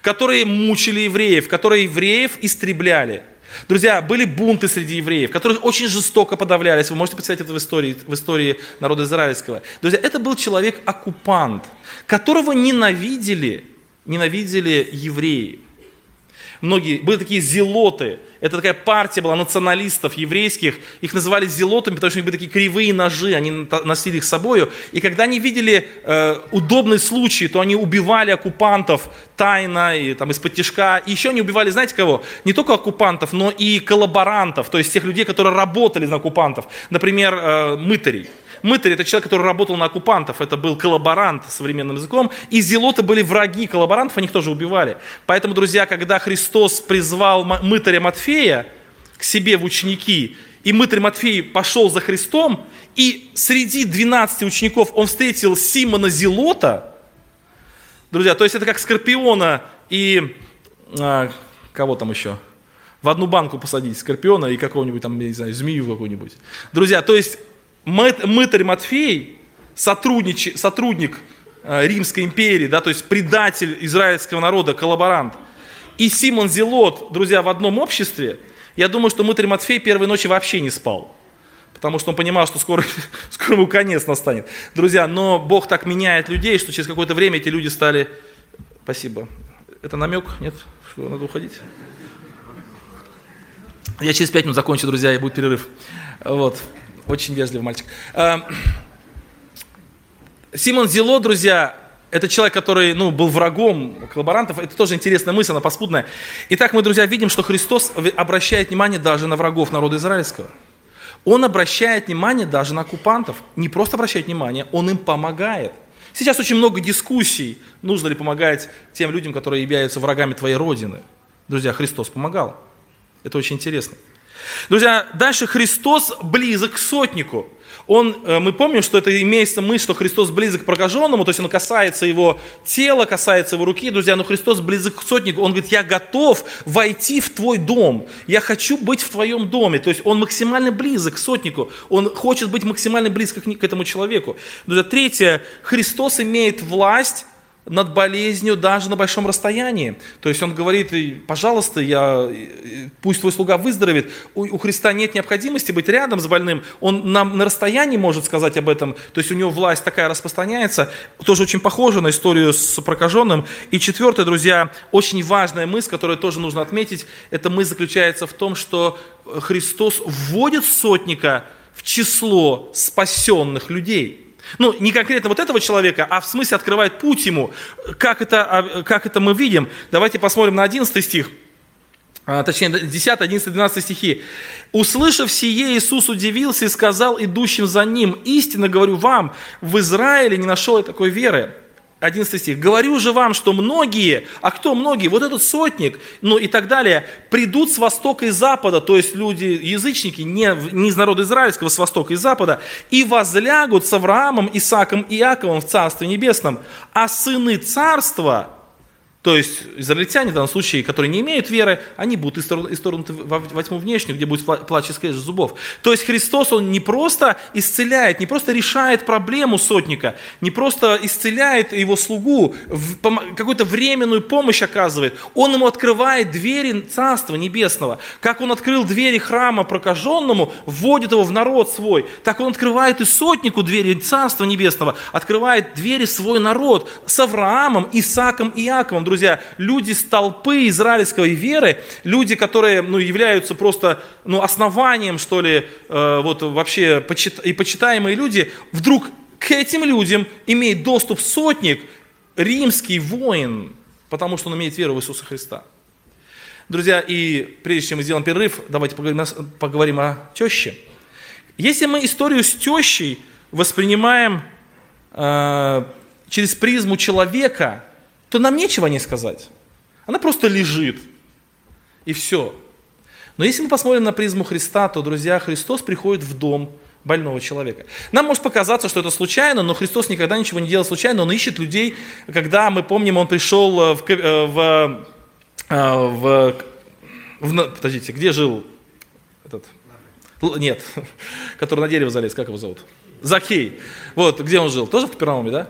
которые мучили евреев, которые евреев истребляли. Друзья, были бунты среди евреев, которые очень жестоко подавлялись. Вы можете представить это в истории, в истории народа израильского. Друзья, это был человек-оккупант, которого ненавидели, ненавидели евреи. Многие, были такие зелоты, это такая партия была националистов еврейских, их называли зелотами, потому что у них были такие кривые ножи, они носили их с собой. И когда они видели э, удобный случай, то они убивали оккупантов тайно, и, там, из-под тяжка. И еще они убивали, знаете кого? Не только оккупантов, но и коллаборантов, то есть тех людей, которые работали на оккупантов. Например, э, мытарей. Мытарь – это человек, который работал на оккупантов, это был коллаборант современным языком, и зелоты были враги коллаборантов, они их тоже убивали. Поэтому, друзья, когда Христос призвал мытаря Матфея к себе в ученики, и мытарь Матфей пошел за Христом, и среди 12 учеников он встретил Симона Зелота, друзья, то есть это как Скорпиона и а, кого там еще? В одну банку посадить Скорпиона и какого-нибудь там, не знаю, змею какую-нибудь. Друзья, то есть мытарь Матфей, сотрудник, сотрудник э, Римской империи, да, то есть предатель израильского народа, коллаборант, и Симон Зелот, друзья, в одном обществе, я думаю, что мытарь Матфей первой ночи вообще не спал. Потому что он понимал, что скоро, скоро ему конец настанет. Друзья, но Бог так меняет людей, что через какое-то время эти люди стали... Спасибо. Это намек? Нет? Что, надо уходить? Я через пять минут закончу, друзья, и будет перерыв. Вот. Очень вежливый мальчик. Эм, Симон Зело, друзья, это человек, который ну, был врагом коллаборантов. Это тоже интересная мысль, она паскудная. Итак, мы, друзья, видим, что Христос обращает внимание даже на врагов народа израильского. Он обращает внимание даже на оккупантов. Не просто обращает внимание, он им помогает. Сейчас очень много дискуссий, нужно ли помогать тем людям, которые являются врагами твоей Родины. Друзья, Христос помогал. Это очень интересно. Друзья, дальше Христос близок к сотнику. Он, э, мы помним, что это имеется мысль, что Христос близок к прокаженному, то есть он касается его тела, касается его руки. Друзья, но Христос близок к сотнику. Он говорит, я готов войти в твой дом. Я хочу быть в твоем доме. То есть он максимально близок к сотнику. Он хочет быть максимально близко к этому человеку. Друзья, третье. Христос имеет власть над болезнью даже на большом расстоянии. То есть он говорит, пожалуйста, я, пусть твой слуга выздоровеет. У, у Христа нет необходимости быть рядом с больным. Он нам на расстоянии может сказать об этом. То есть у него власть такая распространяется. Тоже очень похоже на историю с прокаженным. И четвертое, друзья, очень важная мысль, которую тоже нужно отметить, эта мысль заключается в том, что Христос вводит сотника в число спасенных людей – ну, не конкретно вот этого человека, а в смысле открывает путь ему. Как это, а, как это мы видим? Давайте посмотрим на 11 стих. А, точнее, 10, 11, 12 стихи. «Услышав сие, Иисус удивился и сказал идущим за ним, истинно говорю вам, в Израиле не нашел я такой веры». 11 стих. «Говорю же вам, что многие, а кто многие? Вот этот сотник, ну и так далее, придут с востока и запада, то есть люди, язычники, не, не из народа израильского, с востока и запада, и возлягут с Авраамом, Исааком и Иаковом в Царстве Небесном, а сыны царства то есть израильтяне в данном случае, которые не имеют веры, они будут исторгнуты во тьму внешнюю, где будет плач и скрежет зубов. То есть Христос, Он не просто исцеляет, не просто решает проблему сотника, не просто исцеляет его слугу, какую-то временную помощь оказывает. Он ему открывает двери Царства Небесного. Как Он открыл двери храма прокаженному, вводит его в народ свой, так Он открывает и сотнику двери Царства Небесного, открывает двери свой народ с Авраамом, Исааком и Иаковом друзья, люди с толпы израильской веры, люди, которые ну, являются просто ну, основанием, что ли, э, вот вообще почит, и почитаемые люди, вдруг к этим людям имеет доступ сотник, римский воин, потому что он имеет веру в Иисуса Христа. Друзья, и прежде чем мы сделаем перерыв, давайте поговорим, поговорим о теще. Если мы историю с тещей воспринимаем э, через призму человека, то нам нечего не сказать. Она просто лежит. И все. Но если мы посмотрим на призму Христа, то, друзья, Христос приходит в дом больного человека. Нам может показаться, что это случайно, но Христос никогда ничего не делал случайно. Он ищет людей, когда, мы помним, Он пришел э, в, э, в, э, в, в подождите, где жил этот? Нет, который на дерево залез, как его зовут? Закей. Вот, где он жил? Тоже в Капернауме, да?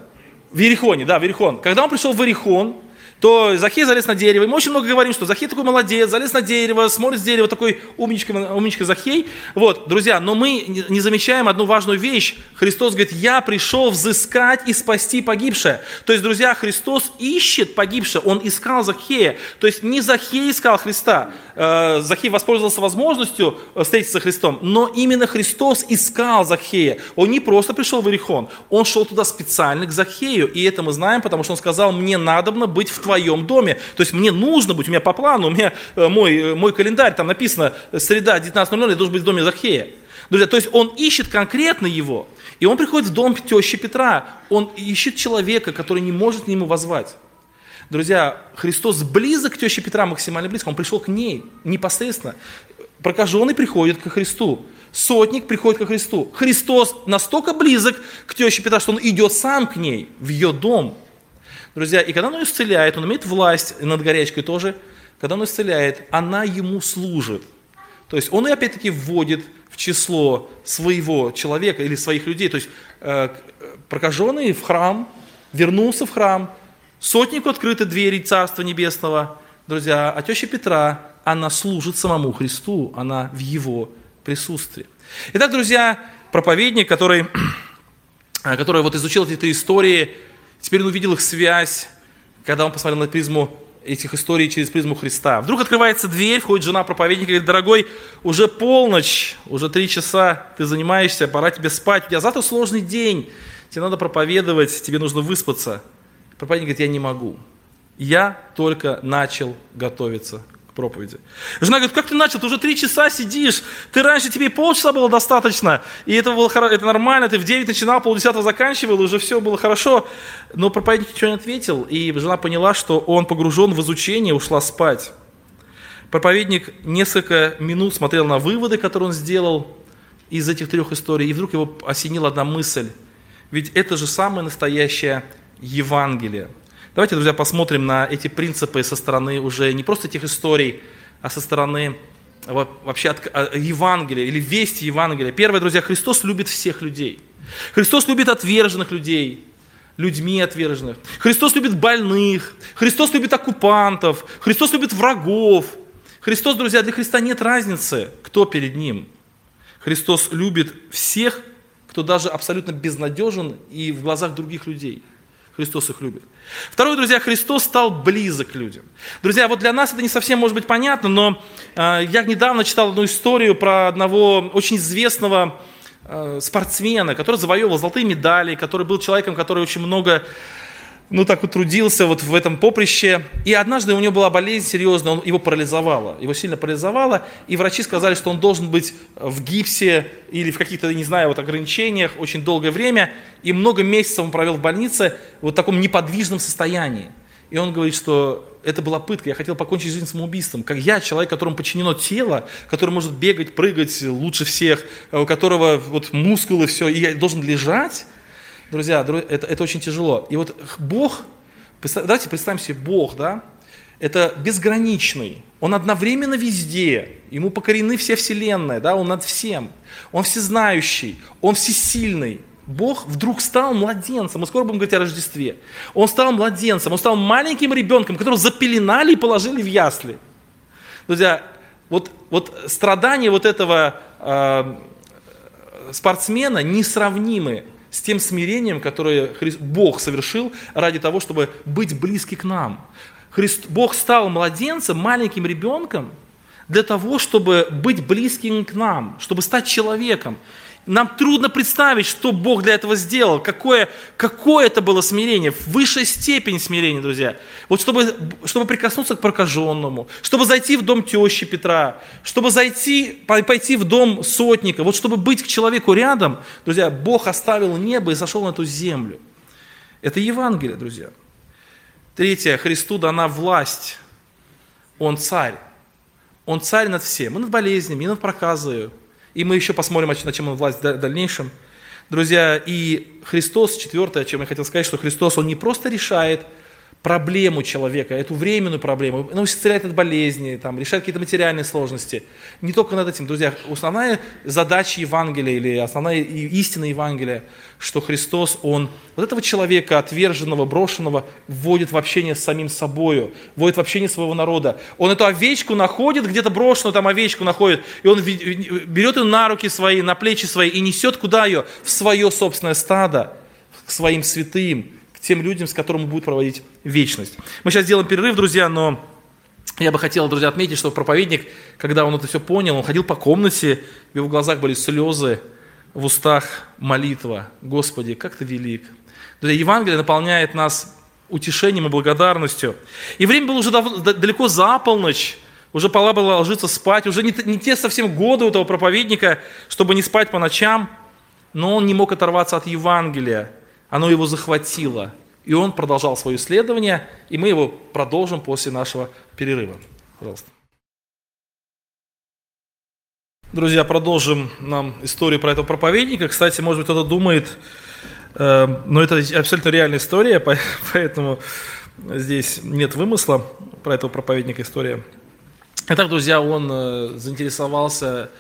В Ерехоне, да, в Ерехон. Когда он пришел в Ерехон, то Захей залез на дерево. И мы очень много говорим, что Захей такой молодец, залез на дерево, смотрит с дерева, такой умничка, умничка Захей. Вот, друзья, но мы не замечаем одну важную вещь. Христос говорит, я пришел взыскать и спасти погибшее. То есть, друзья, Христос ищет погибшее, Он искал Захея. То есть, не Захей искал Христа. Э, Захей воспользовался возможностью э, встретиться с Христом, но именно Христос искал Захея. Он не просто пришел в Иерихон, Он шел туда специально к Захею. И это мы знаем, потому что Он сказал, мне надобно быть в твоем доме. То есть мне нужно быть, у меня по плану, у меня э, мой, мой календарь, там написано среда 19.00, я должен быть в доме Захея. Друзья, то есть он ищет конкретно его. И он приходит в дом тещи Петра. Он ищет человека, который не может к нему возвать. Друзья, Христос близок к теще Петра, максимально близко. Он пришел к ней непосредственно. Прокаженный приходит к Христу. Сотник приходит к Христу. Христос настолько близок к теще Петра, что он идет сам к ней, в ее дом. Друзья, и когда он исцеляет, он имеет власть над горячкой тоже, когда он исцеляет, она ему служит. То есть он и опять-таки вводит в число своего человека или своих людей. То есть э, прокаженный в храм, вернулся в храм, сотнику открыты двери Царства Небесного. Друзья, а теща Петра, она служит самому Христу, она в его присутствии. Итак, друзья, проповедник, который, который вот изучил эти три истории, Теперь он увидел их связь, когда он посмотрел на призму этих историй через призму Христа. Вдруг открывается дверь, входит жена проповедника и говорит, дорогой, уже полночь, уже три часа ты занимаешься, пора тебе спать, у тебя завтра сложный день, тебе надо проповедовать, тебе нужно выспаться. Проповедник говорит, я не могу. Я только начал готовиться проповеди. Жена говорит, как ты начал? Ты уже три часа сидишь. Ты раньше тебе полчаса было достаточно. И это было это нормально. Ты в 9 начинал, полдесятого заканчивал, уже все было хорошо. Но проповедник ничего не ответил. И жена поняла, что он погружен в изучение, ушла спать. Проповедник несколько минут смотрел на выводы, которые он сделал из этих трех историй. И вдруг его осенила одна мысль. Ведь это же самое настоящее Евангелие – Давайте, друзья, посмотрим на эти принципы со стороны уже не просто этих историй, а со стороны вообще от а, Евангелия или вести Евангелия. Первое, друзья, Христос любит всех людей. Христос любит отверженных людей, людьми отверженных. Христос любит больных. Христос любит оккупантов. Христос любит врагов. Христос, друзья, для Христа нет разницы, кто перед Ним. Христос любит всех, кто даже абсолютно безнадежен и в глазах других людей – Христос их любит. Второе, друзья, Христос стал близок к людям. Друзья, вот для нас это не совсем может быть понятно, но э, я недавно читал одну историю про одного очень известного э, спортсмена, который завоевывал золотые медали, который был человеком, который очень много ну, так утрудился вот в этом поприще. И однажды у него была болезнь серьезная, он, его парализовало. Его сильно парализовало, и врачи сказали, что он должен быть в гипсе или в каких-то, не знаю, вот ограничениях очень долгое время. И много месяцев он провел в больнице в вот таком неподвижном состоянии. И он говорит, что это была пытка, я хотел покончить жизнь самоубийством. Как я, человек, которому подчинено тело, который может бегать, прыгать лучше всех, у которого вот мускулы, все, и я должен лежать, Друзья, это, это очень тяжело. И вот Бог, давайте представим себе Бог, да, это безграничный, Он одновременно везде, Ему покорены все вселенная, да, Он над всем, Он всезнающий, Он всесильный. Бог вдруг стал младенцем, мы скоро будем говорить о Рождестве. Он стал младенцем, Он стал маленьким ребенком, которого запеленали и положили в ясли. Друзья, вот, вот страдания вот этого э, спортсмена несравнимы с тем смирением, которое Бог совершил ради того, чтобы быть близки к нам. Бог стал младенцем, маленьким ребенком, для того, чтобы быть близким к нам, чтобы стать человеком. Нам трудно представить, что Бог для этого сделал, какое, какое это было смирение, высшая степень смирения, друзья. Вот чтобы, чтобы прикоснуться к прокаженному, чтобы зайти в дом тещи Петра, чтобы зайти, пойти в дом сотника, вот чтобы быть к человеку рядом, друзья, Бог оставил небо и сошел на эту землю. Это Евангелие, друзья. Третье, Христу дана власть. Он царь. Он царь над всем, и над болезнями, и над проказою, и мы еще посмотрим, на чем он власть в дальнейшем. Друзья, и Христос, четвертое, чем я хотел сказать, что Христос, Он не просто решает проблему человека, эту временную проблему, ну, исцеляет от болезни, там, решает какие-то материальные сложности. Не только над этим, друзья. Основная задача Евангелия или основная истина Евангелия, что Христос, Он вот этого человека, отверженного, брошенного, вводит в общение с самим собою, вводит в общение своего народа. Он эту овечку находит, где-то брошенную там овечку находит, и он берет ее на руки свои, на плечи свои и несет куда ее? В свое собственное стадо, к своим святым, тем людям, с которыми будет проводить вечность. Мы сейчас сделаем перерыв, друзья, но я бы хотел, друзья, отметить, что проповедник, когда он это все понял, он ходил по комнате, в его глазах были слезы, в устах молитва. Господи, как ты велик. Друзья, Евангелие наполняет нас утешением и благодарностью. И время было уже далеко за полночь, уже пора было ложиться спать, уже не, не те совсем годы у этого проповедника, чтобы не спать по ночам, но он не мог оторваться от Евангелия оно его захватило. И он продолжал свое исследование, и мы его продолжим после нашего перерыва. Пожалуйста. Друзья, продолжим нам историю про этого проповедника. Кстати, может быть, кто-то думает, э, но это абсолютно реальная история, поэтому здесь нет вымысла про этого проповедника история. Итак, друзья, он э, заинтересовался,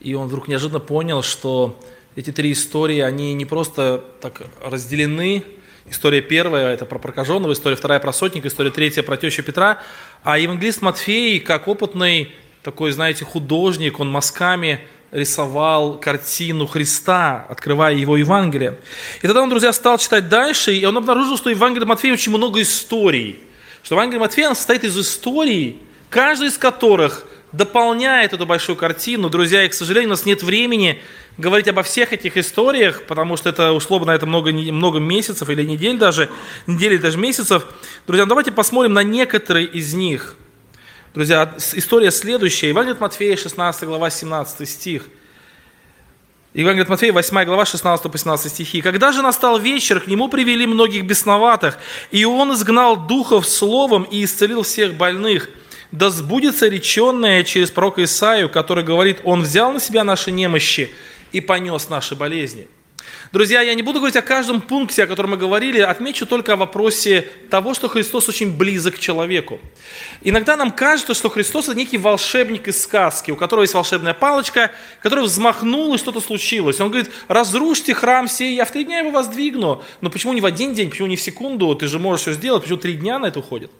и он вдруг неожиданно понял, что эти три истории, они не просто так разделены. История первая – это про прокаженного, история вторая – про сотника, история третья – про тещу Петра. А евангелист Матфей, как опытный такой, знаете, художник, он мазками рисовал картину Христа, открывая его Евангелие. И тогда он, друзья, стал читать дальше, и он обнаружил, что Евангелие Матфея очень много историй. Что Евангелие Матфея состоит из историй, каждая из которых дополняет эту большую картину. Друзья, и, к сожалению, у нас нет времени говорить обо всех этих историях, потому что это ушло бы на это много, много месяцев или недель даже, недели даже месяцев. Друзья, ну давайте посмотрим на некоторые из них. Друзья, история следующая. Евангелие от Матфея, 16 глава, 17 стих. Евангелие от Матфея, 8 глава, 16 по 17 стихи. «Когда же настал вечер, к нему привели многих бесноватых, и он изгнал духов словом и исцелил всех больных. Да сбудется реченное через пророка Исаию, который говорит, он взял на себя наши немощи и понес наши болезни. Друзья, я не буду говорить о каждом пункте, о котором мы говорили, отмечу только о вопросе того, что Христос очень близок к человеку. Иногда нам кажется, что Христос – это некий волшебник из сказки, у которого есть волшебная палочка, который взмахнул, и что-то случилось. Он говорит, разрушьте храм сей, я в три дня его воздвигну. Но почему не в один день, почему не в секунду, ты же можешь все сделать, почему три дня на это уходит?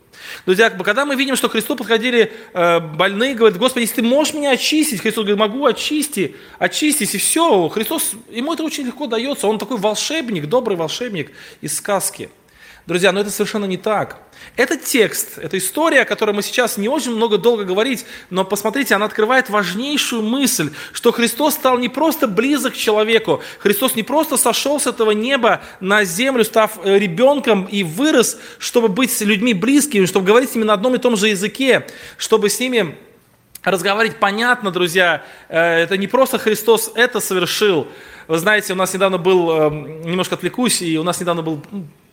Друзья, когда мы видим, что Христу подходили э, больные, говорят, Господи, если ты можешь меня очистить, Христос говорит, могу, очисти, очистись, и все. Христос, ему это очень легко дается, он такой волшебник, добрый волшебник из сказки. Друзья, но это совершенно не так. Этот текст, эта история, о которой мы сейчас не очень много долго говорить, но посмотрите, она открывает важнейшую мысль, что Христос стал не просто близок к человеку, Христос не просто сошел с этого неба на землю, став э, ребенком и вырос, чтобы быть с людьми близкими, чтобы говорить с ними на одном и том же языке, чтобы с ними разговаривать понятно, друзья. Э, это не просто Христос это совершил. Вы знаете, у нас недавно был, эм, немножко отвлекусь, и у нас недавно был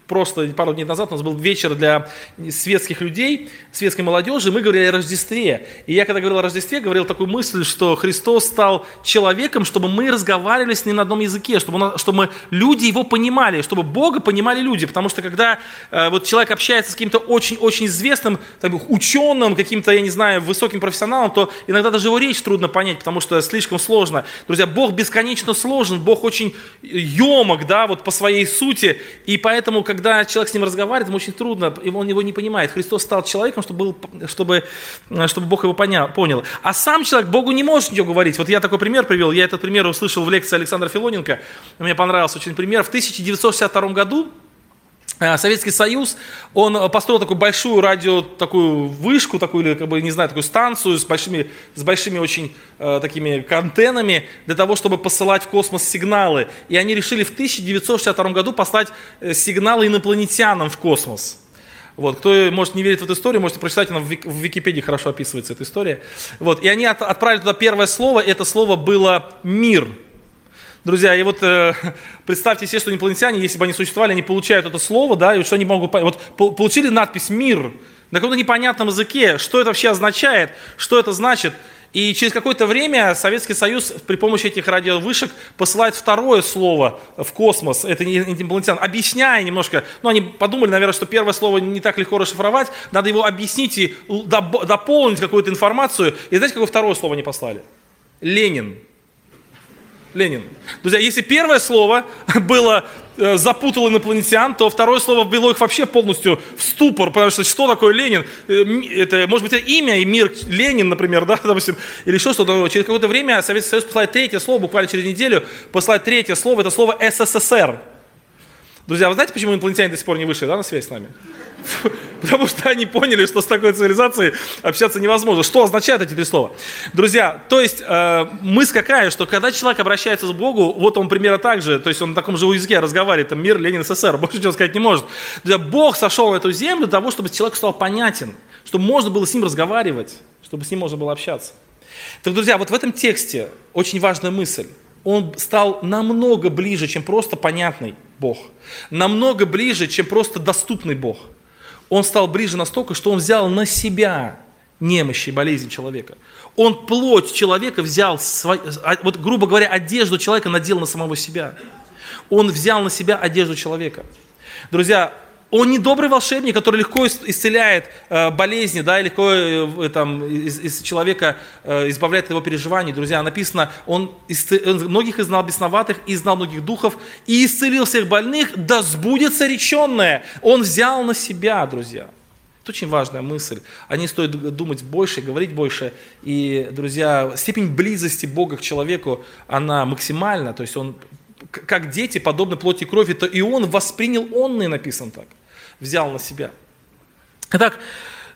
просто пару дней назад у нас был вечер для светских людей, светской молодежи, мы говорили о Рождестве. И я когда говорил о Рождестве, говорил такую мысль, что Христос стал человеком, чтобы мы разговаривали с ним на одном языке, чтобы, он, чтобы люди его понимали, чтобы Бога понимали люди. Потому что когда э, вот человек общается с каким-то очень-очень известным там, ученым, каким-то, я не знаю, высоким профессионалом, то иногда даже его речь трудно понять, потому что слишком сложно. Друзья, Бог бесконечно сложен, Бог очень емок, да, вот по своей сути, и поэтому, когда когда человек с ним разговаривает, ему очень трудно, он его не понимает. Христос стал человеком, чтобы, был, чтобы, чтобы Бог его понял, понял. А сам человек Богу не может ничего говорить. Вот я такой пример привел, я этот пример услышал в лекции Александра Филоненко, мне понравился очень пример. В 1962 году Э, Советский Союз, он построил такую большую радио, такую вышку, такую, или, как бы, не знаю, такую станцию с большими, с большими очень э, такими антеннами для того, чтобы посылать в космос сигналы. И они решили в 1962 году послать э, сигналы инопланетянам в космос. Вот, кто может не верит в эту историю, можете прочитать, она в Википедии хорошо описывается эта история. Вот, и они отправили туда первое слово, это слово было «мир». Друзья, и вот э, представьте себе, что инопланетяне, если бы они существовали, они получают это слово, да, и что они могут. Вот получили надпись «Мир» на каком-то непонятном языке, что это вообще означает, что это значит. И через какое-то время Советский Союз при помощи этих радиовышек посылает второе слово в космос, это не инопланетян, объясняя немножко, ну они подумали, наверное, что первое слово не так легко расшифровать, надо его объяснить и дополнить какую-то информацию. И знаете, какое второе слово они послали? Ленин. Ленин. Друзья, если первое слово было э, запутало инопланетян, то второе слово ввело их вообще полностью в ступор, потому что что такое Ленин? Э, это, может быть, это имя и мир Ленин, например, да, допустим, или еще что-то. Через какое-то время Советский Союз посылает третье слово, буквально через неделю, посылает третье слово, это слово СССР. Друзья, вы знаете, почему инопланетяне до сих пор не вышли да, на связь с нами? Потому что они поняли, что с такой цивилизацией общаться невозможно. Что означают эти три слова? Друзья, то есть э, мысль какая, что когда человек обращается к Богу, вот он примерно так же, то есть он на таком же языке разговаривает, там мир, Ленин, СССР, больше ничего сказать не может. Друзья, Бог сошел на эту землю для того, чтобы человек стал понятен, чтобы можно было с ним разговаривать, чтобы с ним можно было общаться. Так, друзья, вот в этом тексте очень важная мысль. Он стал намного ближе, чем просто понятный Бог. Намного ближе, чем просто доступный Бог – он стал ближе настолько, что он взял на себя немощи и болезнь человека. Он плоть человека взял, а, вот грубо говоря, одежду человека надел на самого себя. Он взял на себя одежду человека. Друзья, он не добрый волшебник, который легко исцеляет э, болезни, да, и легко э, там, из, из человека э, избавляет от его переживаний. Друзья, написано, он, исцел, он многих изгнал бесноватых, изгнал многих духов и исцелил всех больных, да сбудется реченное. Он взял на себя, друзья. Это очень важная мысль. О ней стоит думать больше, говорить больше. И, друзья, степень близости Бога к человеку, она максимальна. То есть он как дети, подобны плоти и крови, то и он воспринял онные, написано так, взял на себя. Итак,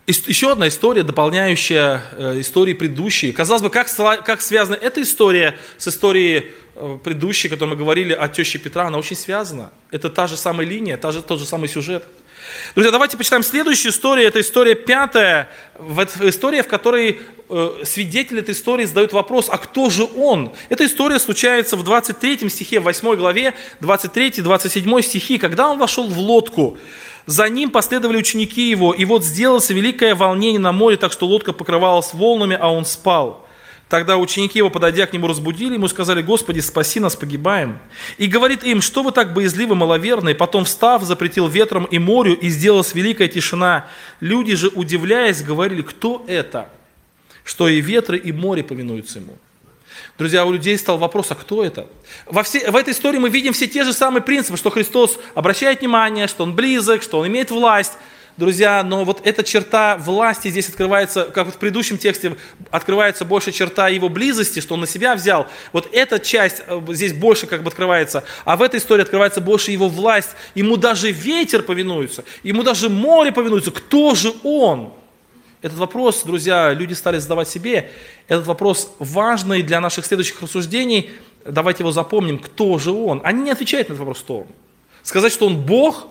еще одна история, дополняющая э, истории предыдущие. Казалось бы, как, как связана эта история с историей э, предыдущей, которой мы говорили о теще Петра, она очень связана. Это та же самая линия, та же, тот же самый сюжет. Друзья, давайте почитаем следующую историю. Это история пятая, история, в которой э, свидетель этой истории задает вопрос, а кто же он? Эта история случается в 23 стихе, в 8 главе, 23-27 стихи, когда он вошел в лодку. За ним последовали ученики его, и вот сделалось великое волнение на море, так что лодка покрывалась волнами, а он спал. Тогда ученики его, подойдя к нему, разбудили, ему сказали, «Господи, спаси нас, погибаем». И говорит им, что вы так боязливы, маловерные? Потом, встав, запретил ветром и морю, и сделалась великая тишина. Люди же, удивляясь, говорили, кто это, что и ветры, и море повинуются ему. Друзья, у людей стал вопрос, а кто это? Во все, в этой истории мы видим все те же самые принципы, что Христос обращает внимание, что Он близок, что Он имеет власть. Друзья, но вот эта черта власти здесь открывается, как в предыдущем тексте открывается больше черта его близости, что он на себя взял. Вот эта часть э, здесь больше как бы открывается, а в этой истории открывается больше его власть. Ему даже ветер повинуется, ему даже море повинуется. Кто же он? Этот вопрос, друзья, люди стали задавать себе. Этот вопрос важный для наших следующих рассуждений. Давайте его запомним. Кто же он? Они не отвечают на этот вопрос, кто он. Сказать, что он Бог,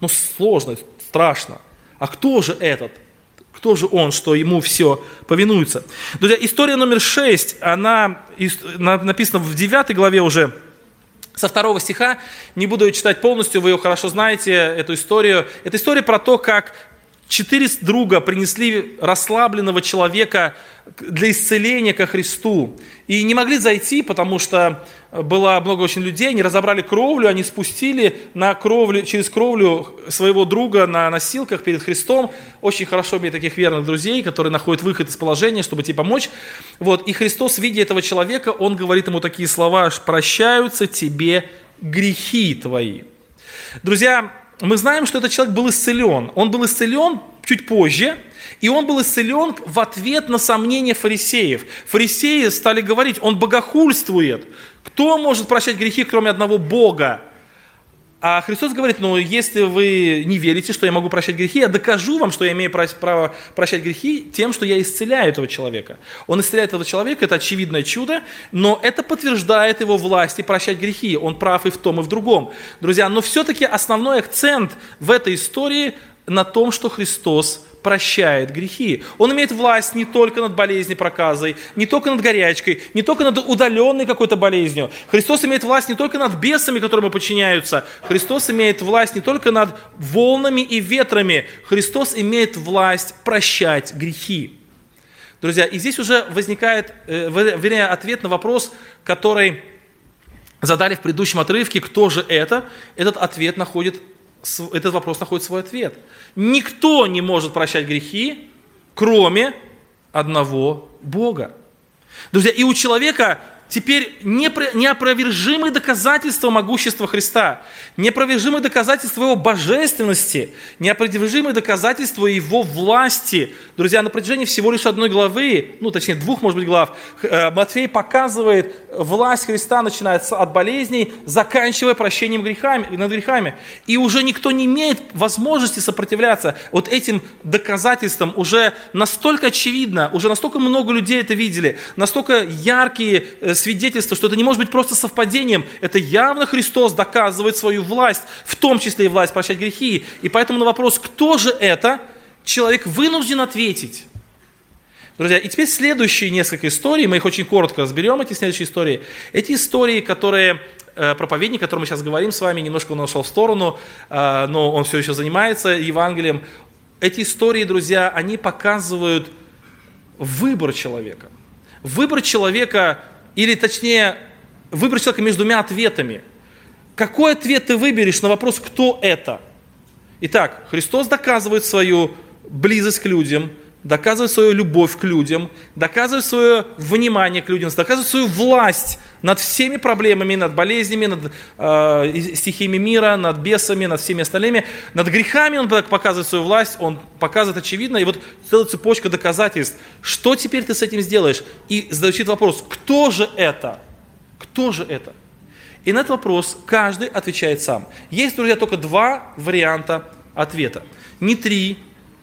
ну сложно, страшно. А кто же этот? Кто же он, что ему все повинуется? Друзья, история номер шесть, она написана в 9 главе уже, со второго стиха, не буду ее читать полностью, вы ее хорошо знаете, эту историю. Это история про то, как Четыре друга принесли расслабленного человека для исцеления ко Христу. И не могли зайти, потому что было много очень людей. Они разобрали кровлю, они спустили на кровлю, через кровлю своего друга на носилках перед Христом. Очень хорошо иметь таких верных друзей, которые находят выход из положения, чтобы тебе помочь. Вот. И Христос, видя этого человека, Он говорит ему такие слова, «Прощаются тебе грехи твои». Друзья, мы знаем, что этот человек был исцелен. Он был исцелен чуть позже, и он был исцелен в ответ на сомнения фарисеев. Фарисеи стали говорить, он богохульствует. Кто может прощать грехи, кроме одного Бога? А Христос говорит, ну, если вы не верите, что я могу прощать грехи, я докажу вам, что я имею право прощать грехи тем, что я исцеляю этого человека. Он исцеляет этого человека, это очевидное чудо, но это подтверждает его власти прощать грехи. Он прав и в том, и в другом. Друзья, но все-таки основной акцент в этой истории на том, что Христос прощает грехи. Он имеет власть не только над болезнью проказой, не только над горячкой, не только над удаленной какой-то болезнью. Христос имеет власть не только над бесами, которым подчиняются. Христос имеет власть не только над волнами и ветрами. Христос имеет власть прощать грехи. Друзья, и здесь уже возникает, э, вернее, ответ на вопрос, который задали в предыдущем отрывке, кто же это? Этот ответ находит этот вопрос находит свой ответ. Никто не может прощать грехи, кроме одного Бога. Друзья, и у человека теперь неопровержимые доказательства могущества Христа, неопровержимые доказательства Его божественности, неопровержимые доказательства Его власти. Друзья, на протяжении всего лишь одной главы, ну точнее двух, может быть, глав, э, Матфей показывает власть Христа, начинается от болезней, заканчивая прощением грехами, над грехами. И уже никто не имеет возможности сопротивляться вот этим доказательствам. Уже настолько очевидно, уже настолько много людей это видели, настолько яркие э, свидетельство, что это не может быть просто совпадением. Это явно Христос доказывает свою власть, в том числе и власть прощать грехи. И поэтому на вопрос, кто же это, человек вынужден ответить. Друзья, и теперь следующие несколько историй, мы их очень коротко разберем, эти следующие истории. Эти истории, которые э, проповедник, о котором мы сейчас говорим с вами, немножко он ушел в сторону, э, но он все еще занимается Евангелием. Эти истории, друзья, они показывают выбор человека. Выбор человека или точнее, выбрать человека между двумя ответами. Какой ответ ты выберешь на вопрос, кто это? Итак, Христос доказывает свою близость к людям, доказывает свою любовь к людям, доказывает свое внимание к людям, доказывает свою власть над всеми проблемами, над болезнями, над э, стихиями мира, над бесами, над всеми остальными. Над грехами он показывает свою власть, он показывает очевидно, и вот целая цепочка доказательств. Что теперь ты с этим сделаешь? И задают вопрос, кто же это? Кто же это? И на этот вопрос каждый отвечает сам. Есть, друзья, только два варианта ответа. Не три,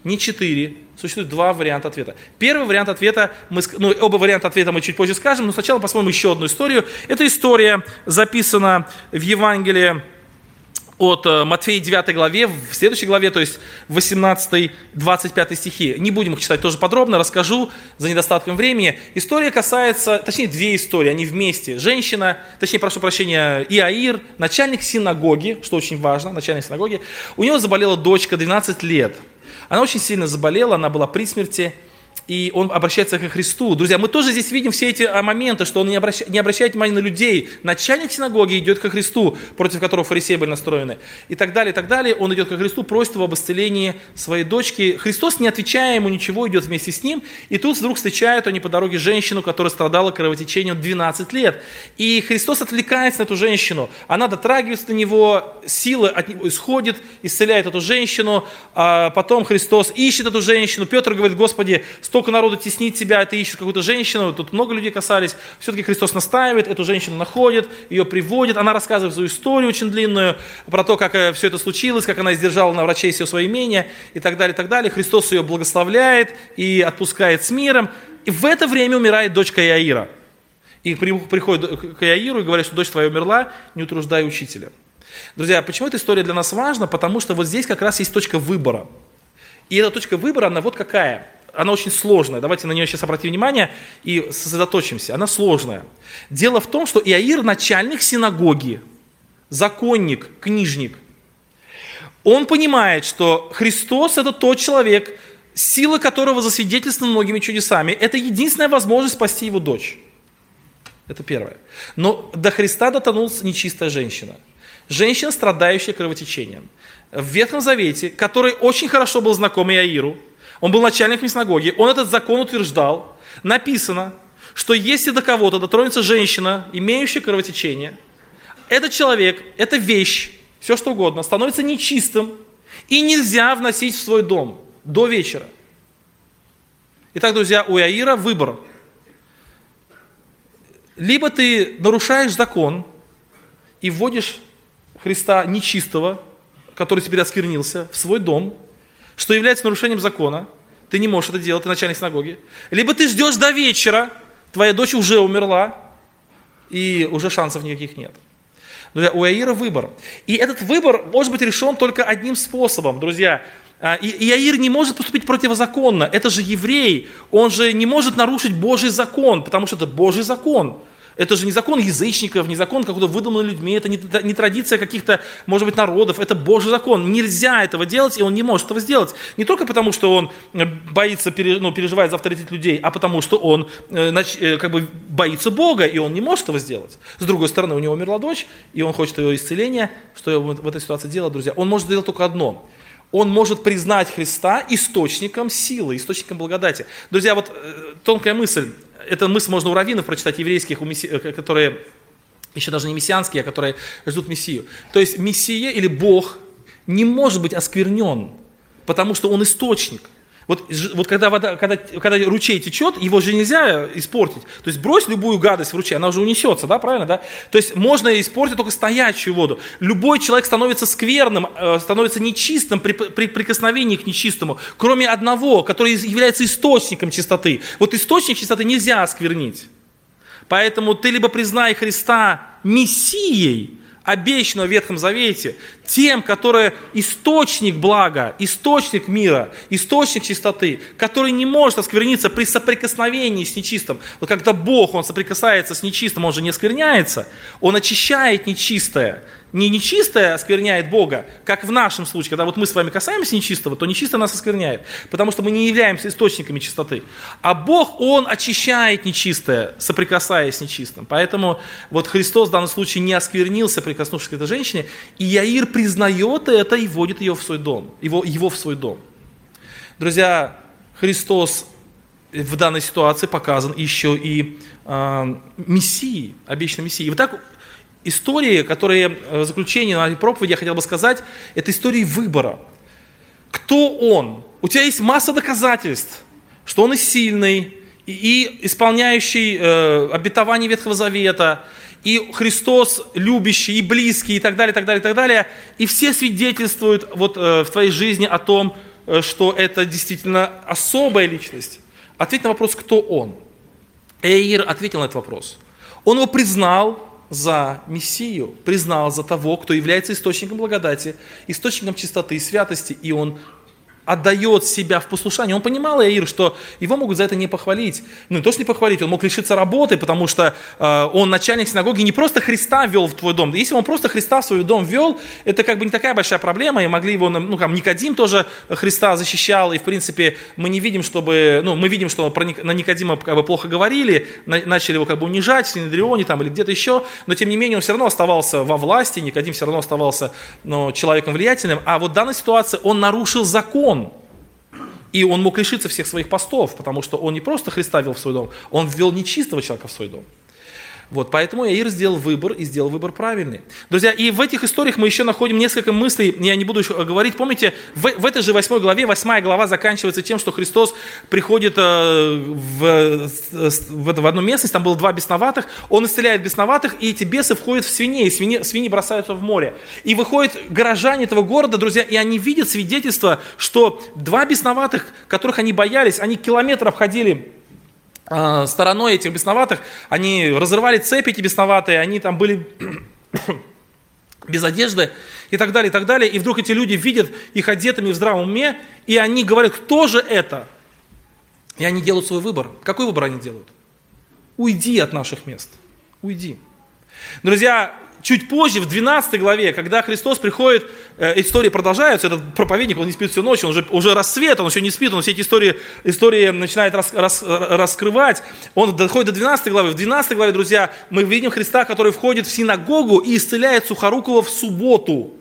не четыре, существует два варианта ответа. Первый вариант ответа, мы, ну, оба варианта ответа мы чуть позже скажем, но сначала посмотрим еще одну историю. Эта история записана в Евангелии от э, Матфея 9 главе, в следующей главе, то есть 18-25 стихи. Не будем их читать тоже подробно, расскажу за недостатком времени. История касается, точнее две истории, они вместе. Женщина, точнее, прошу прощения, Иаир, начальник синагоги, что очень важно, начальник синагоги, у него заболела дочка 12 лет – она очень сильно заболела, она была при смерти. И он обращается к Христу. Друзья, мы тоже здесь видим все эти а, моменты, что он не обращает, не обращает внимания на людей. Начальник синагоги идет ко Христу, против которого фарисеи были настроены. И так далее, и так далее. Он идет ко Христу, просит его об исцелении своей дочки. Христос, не отвечая ему ничего, идет вместе с ним. И тут вдруг встречают они по дороге женщину, которая страдала кровотечением 12 лет. И Христос отвлекается на эту женщину. Она дотрагивается до него, сила от него исходит, исцеляет эту женщину. А потом Христос ищет эту женщину. Петр говорит, Господи, столько народу теснит тебя, ты ищешь какую-то женщину. Тут много людей касались. Все-таки Христос настаивает, эту женщину находит, ее приводит. Она рассказывает свою историю очень длинную про то, как э, все это случилось, как она издержала на врачей все свои имения и так далее, и так далее. Христос ее благословляет и отпускает с миром. И в это время умирает дочка Яира. И приходит к Яиру и говорит, что дочь твоя умерла, не утруждай учителя. Друзья, почему эта история для нас важна? Потому что вот здесь как раз есть точка выбора. И эта точка выбора, она вот какая. Она очень сложная. Давайте на нее сейчас обратим внимание и сосредоточимся. Она сложная. Дело в том, что Иаир начальник синагоги, законник, книжник. Он понимает, что Христос это тот человек, сила которого засвидетельствована многими чудесами. Это единственная возможность спасти его дочь. Это первое. Но до Христа дотонулась нечистая женщина. Женщина, страдающая кровотечением. В Ветхом Завете, который очень хорошо был знаком Иаиру, он был начальником синагоги, он этот закон утверждал. Написано, что если до кого-то дотронется женщина, имеющая кровотечение, этот человек, эта вещь, все что угодно, становится нечистым и нельзя вносить в свой дом до вечера. Итак, друзья, у Иаира выбор – либо ты нарушаешь закон и вводишь Христа нечистого, который теперь осквернился, в свой дом, что является нарушением закона, ты не можешь это делать, ты начальник синагоги. Либо ты ждешь до вечера, твоя дочь уже умерла, и уже шансов никаких нет. Друзья, у Аира выбор. И этот выбор может быть решен только одним способом, друзья. А, и Иаир не может поступить противозаконно. Это же еврей. Он же не может нарушить Божий закон, потому что это Божий закон. Это же не закон язычников, не закон какого-то выдуманного людьми, это не, не традиция каких-то, может быть, народов, это Божий закон. Нельзя этого делать, и он не может этого сделать. Не только потому, что он э, боится, ну, переживает за авторитет людей, а потому, что он э, э, как бы боится Бога, и он не может этого сделать. С другой стороны, у него умерла дочь, и он хочет ее исцеления. Что в этой ситуации делать, друзья? Он может сделать только одно – он может признать Христа источником силы, источником благодати. Друзья, вот тонкая мысль эту мысль можно у раввинов прочитать, еврейских, э, которые еще даже не мессианские, а которые ждут Мессию. То есть Мессия или Бог не может быть осквернен, потому что Он источник – вот, вот когда, вода, когда, когда ручей течет, его же нельзя испортить. То есть брось любую гадость в ручей, она уже унесется, да, правильно, да? То есть можно испортить только стоячую воду. Любой человек становится скверным, э, становится нечистым при, при прикосновении к нечистому, кроме одного, который является источником чистоты. Вот источник чистоты нельзя осквернить. Поэтому ты либо признай Христа Мессией, обещанного в Ветхом Завете, тем, который источник блага, источник мира, источник чистоты, который не может оскверниться при соприкосновении с нечистым. Вот когда Бог, Он соприкасается с нечистым, Он же не оскверняется, Он очищает нечистое, не нечистое оскверняет Бога, как в нашем случае, когда вот мы с вами касаемся нечистого, то нечистое нас оскверняет, потому что мы не являемся источниками чистоты. А Бог, Он очищает нечистое, соприкасаясь с нечистым. Поэтому вот Христос в данном случае не осквернился, прикоснувшись к этой женщине, и Яир признает это и вводит ее в свой дом, его, его в свой дом. Друзья, Христос в данной ситуации показан еще и э, Мессией, обещанной Мессией. И вот так истории, которые э, в заключение на этой проповеди я хотел бы сказать, это истории выбора. Кто он? У тебя есть масса доказательств, что он и сильный, и, исполняющий э, обетование Ветхого Завета, и Христос любящий, и близкий, и так далее, и так далее, и так далее. И все свидетельствуют вот, э, в твоей жизни о том, э, что это действительно особая личность. Ответь на вопрос, кто он. Эйр ответил на этот вопрос. Он его признал, за Мессию, признал за того, кто является источником благодати, источником чистоты и святости, и он отдает себя в послушание. Он понимал, Иаир, что его могут за это не похвалить. Ну, не то, что не похвалить, он мог лишиться работы, потому что э, он начальник синагоги не просто Христа ввел в твой дом. Если он просто Христа в свой дом ввел, это как бы не такая большая проблема, и могли его, ну, там, Никодим тоже Христа защищал, и, в принципе, мы не видим, чтобы, ну, мы видим, что про, на Никодима как бы плохо говорили, на, начали его как бы унижать в Синедрионе там или где-то еще, но, тем не менее, он все равно оставался во власти, Никодим все равно оставался ну, человеком влиятельным, а вот в данной ситуации он нарушил закон, и он мог лишиться всех своих постов, потому что он не просто Христа вел в свой дом, он ввел нечистого человека в свой дом. Вот, поэтому Яир сделал выбор и сделал выбор правильный. Друзья, и в этих историях мы еще находим несколько мыслей, я не буду еще говорить. Помните, в, в этой же восьмой главе, восьмая глава заканчивается тем, что Христос приходит э, в, в, в одну местность, там было два бесноватых, он исцеляет бесноватых, и эти бесы входят в свиней, и свиньи, свиньи бросаются в море. И выходят горожане этого города, друзья, и они видят свидетельство, что два бесноватых, которых они боялись, они километр обходили стороной этих бесноватых, они разрывали цепи эти бесноватые, они там были без одежды и так далее, и так далее. И вдруг эти люди видят их одетыми в здравом уме, и они говорят, кто же это? И они делают свой выбор. Какой выбор они делают? Уйди от наших мест. Уйди. Друзья, чуть позже, в 12 главе, когда Христос приходит, э, истории продолжаются, этот проповедник, он не спит всю ночь, он уже, уже рассвет, он еще не спит, он все эти истории, истории начинает рас, рас, раскрывать. Он доходит до 12 главы. В 12 главе, друзья, мы видим Христа, который входит в синагогу и исцеляет Сухорукова в субботу.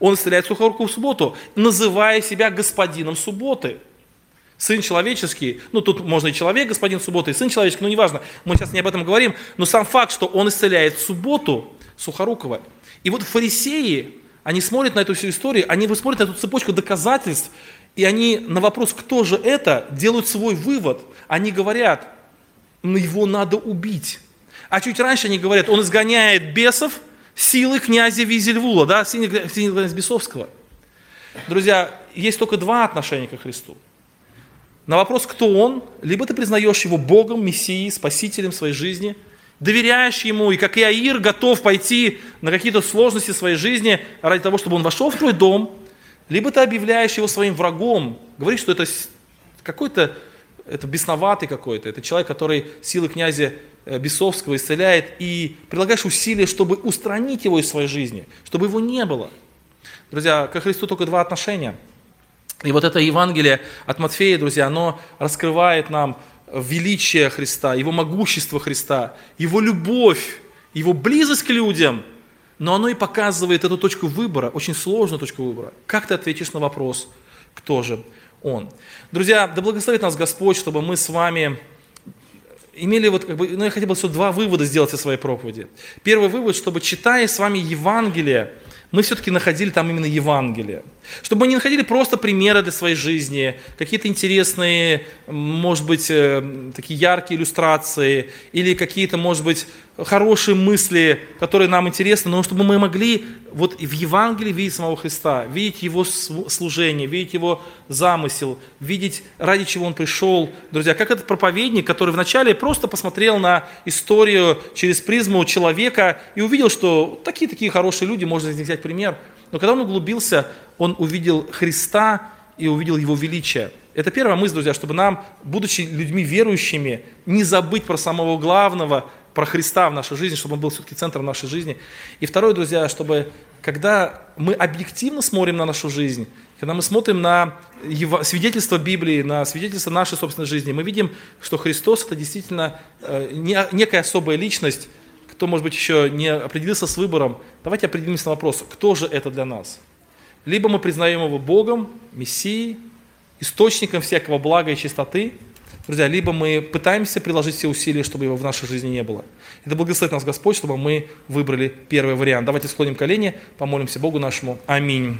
Он исцеляет Сухорукова в субботу, называя себя господином субботы. Сын человеческий, ну тут можно и человек, господин субботы, и сын человеческий, но неважно, мы сейчас не об этом говорим, но сам факт, что он исцеляет субботу, Сухорукова. И вот фарисеи, они смотрят на эту всю историю, они смотрят на эту цепочку доказательств, и они на вопрос, кто же это, делают свой вывод. Они говорят, ну его надо убить. А чуть раньше они говорят, он изгоняет бесов силы князя Визельвула, да, силы князя Бесовского. Друзья, есть только два отношения к Христу. На вопрос, кто он, либо ты признаешь его Богом, Мессией, Спасителем своей жизни – доверяешь ему, и как Иаир готов пойти на какие-то сложности своей жизни ради того, чтобы он вошел в твой дом, либо ты объявляешь его своим врагом, говоришь, что это какой-то, это бесноватый какой-то, это человек, который силы князя э, Бесовского исцеляет, и прилагаешь усилия, чтобы устранить его из своей жизни, чтобы его не было. Друзья, ко Христу только два отношения. И вот это Евангелие от Матфея, друзья, оно раскрывает нам величие Христа, Его могущество Христа, Его любовь, Его близость к людям, но оно и показывает эту точку выбора, очень сложную точку выбора. Как ты ответишь на вопрос, кто же Он? Друзья, да благословит нас Господь, чтобы мы с вами имели вот как бы, ну я хотел бы два вывода сделать из своей проповеди. Первый вывод, чтобы читая с вами Евангелие, мы все-таки находили там именно Евангелие. Чтобы мы не находили просто примеры для своей жизни, какие-то интересные, может быть, э, такие яркие иллюстрации, или какие-то, может быть, хорошие мысли, которые нам интересны, но чтобы мы могли вот в Евангелии видеть самого Христа, видеть Его служение, видеть Его замысел, видеть, ради чего Он пришел. Друзья, как этот проповедник, который вначале просто посмотрел на историю через призму человека и увидел, что такие-такие хорошие люди, можно взять пример. Но когда он углубился, он увидел Христа и увидел Его величие. Это первая мысль, друзья, чтобы нам, будучи людьми верующими, не забыть про самого главного, про Христа в нашей жизни, чтобы он был все-таки центром нашей жизни. И второе, друзья, чтобы когда мы объективно смотрим на нашу жизнь, когда мы смотрим на свидетельство Библии, на свидетельство нашей собственной жизни, мы видим, что Христос это действительно э, некая особая личность, кто, может быть, еще не определился с выбором, давайте определимся на вопрос, кто же это для нас? Либо мы признаем его Богом, Мессией, источником всякого блага и чистоты, Друзья, либо мы пытаемся приложить все усилия, чтобы его в нашей жизни не было. Это благословит нас Господь, чтобы мы выбрали первый вариант. Давайте склоним колени, помолимся Богу нашему. Аминь.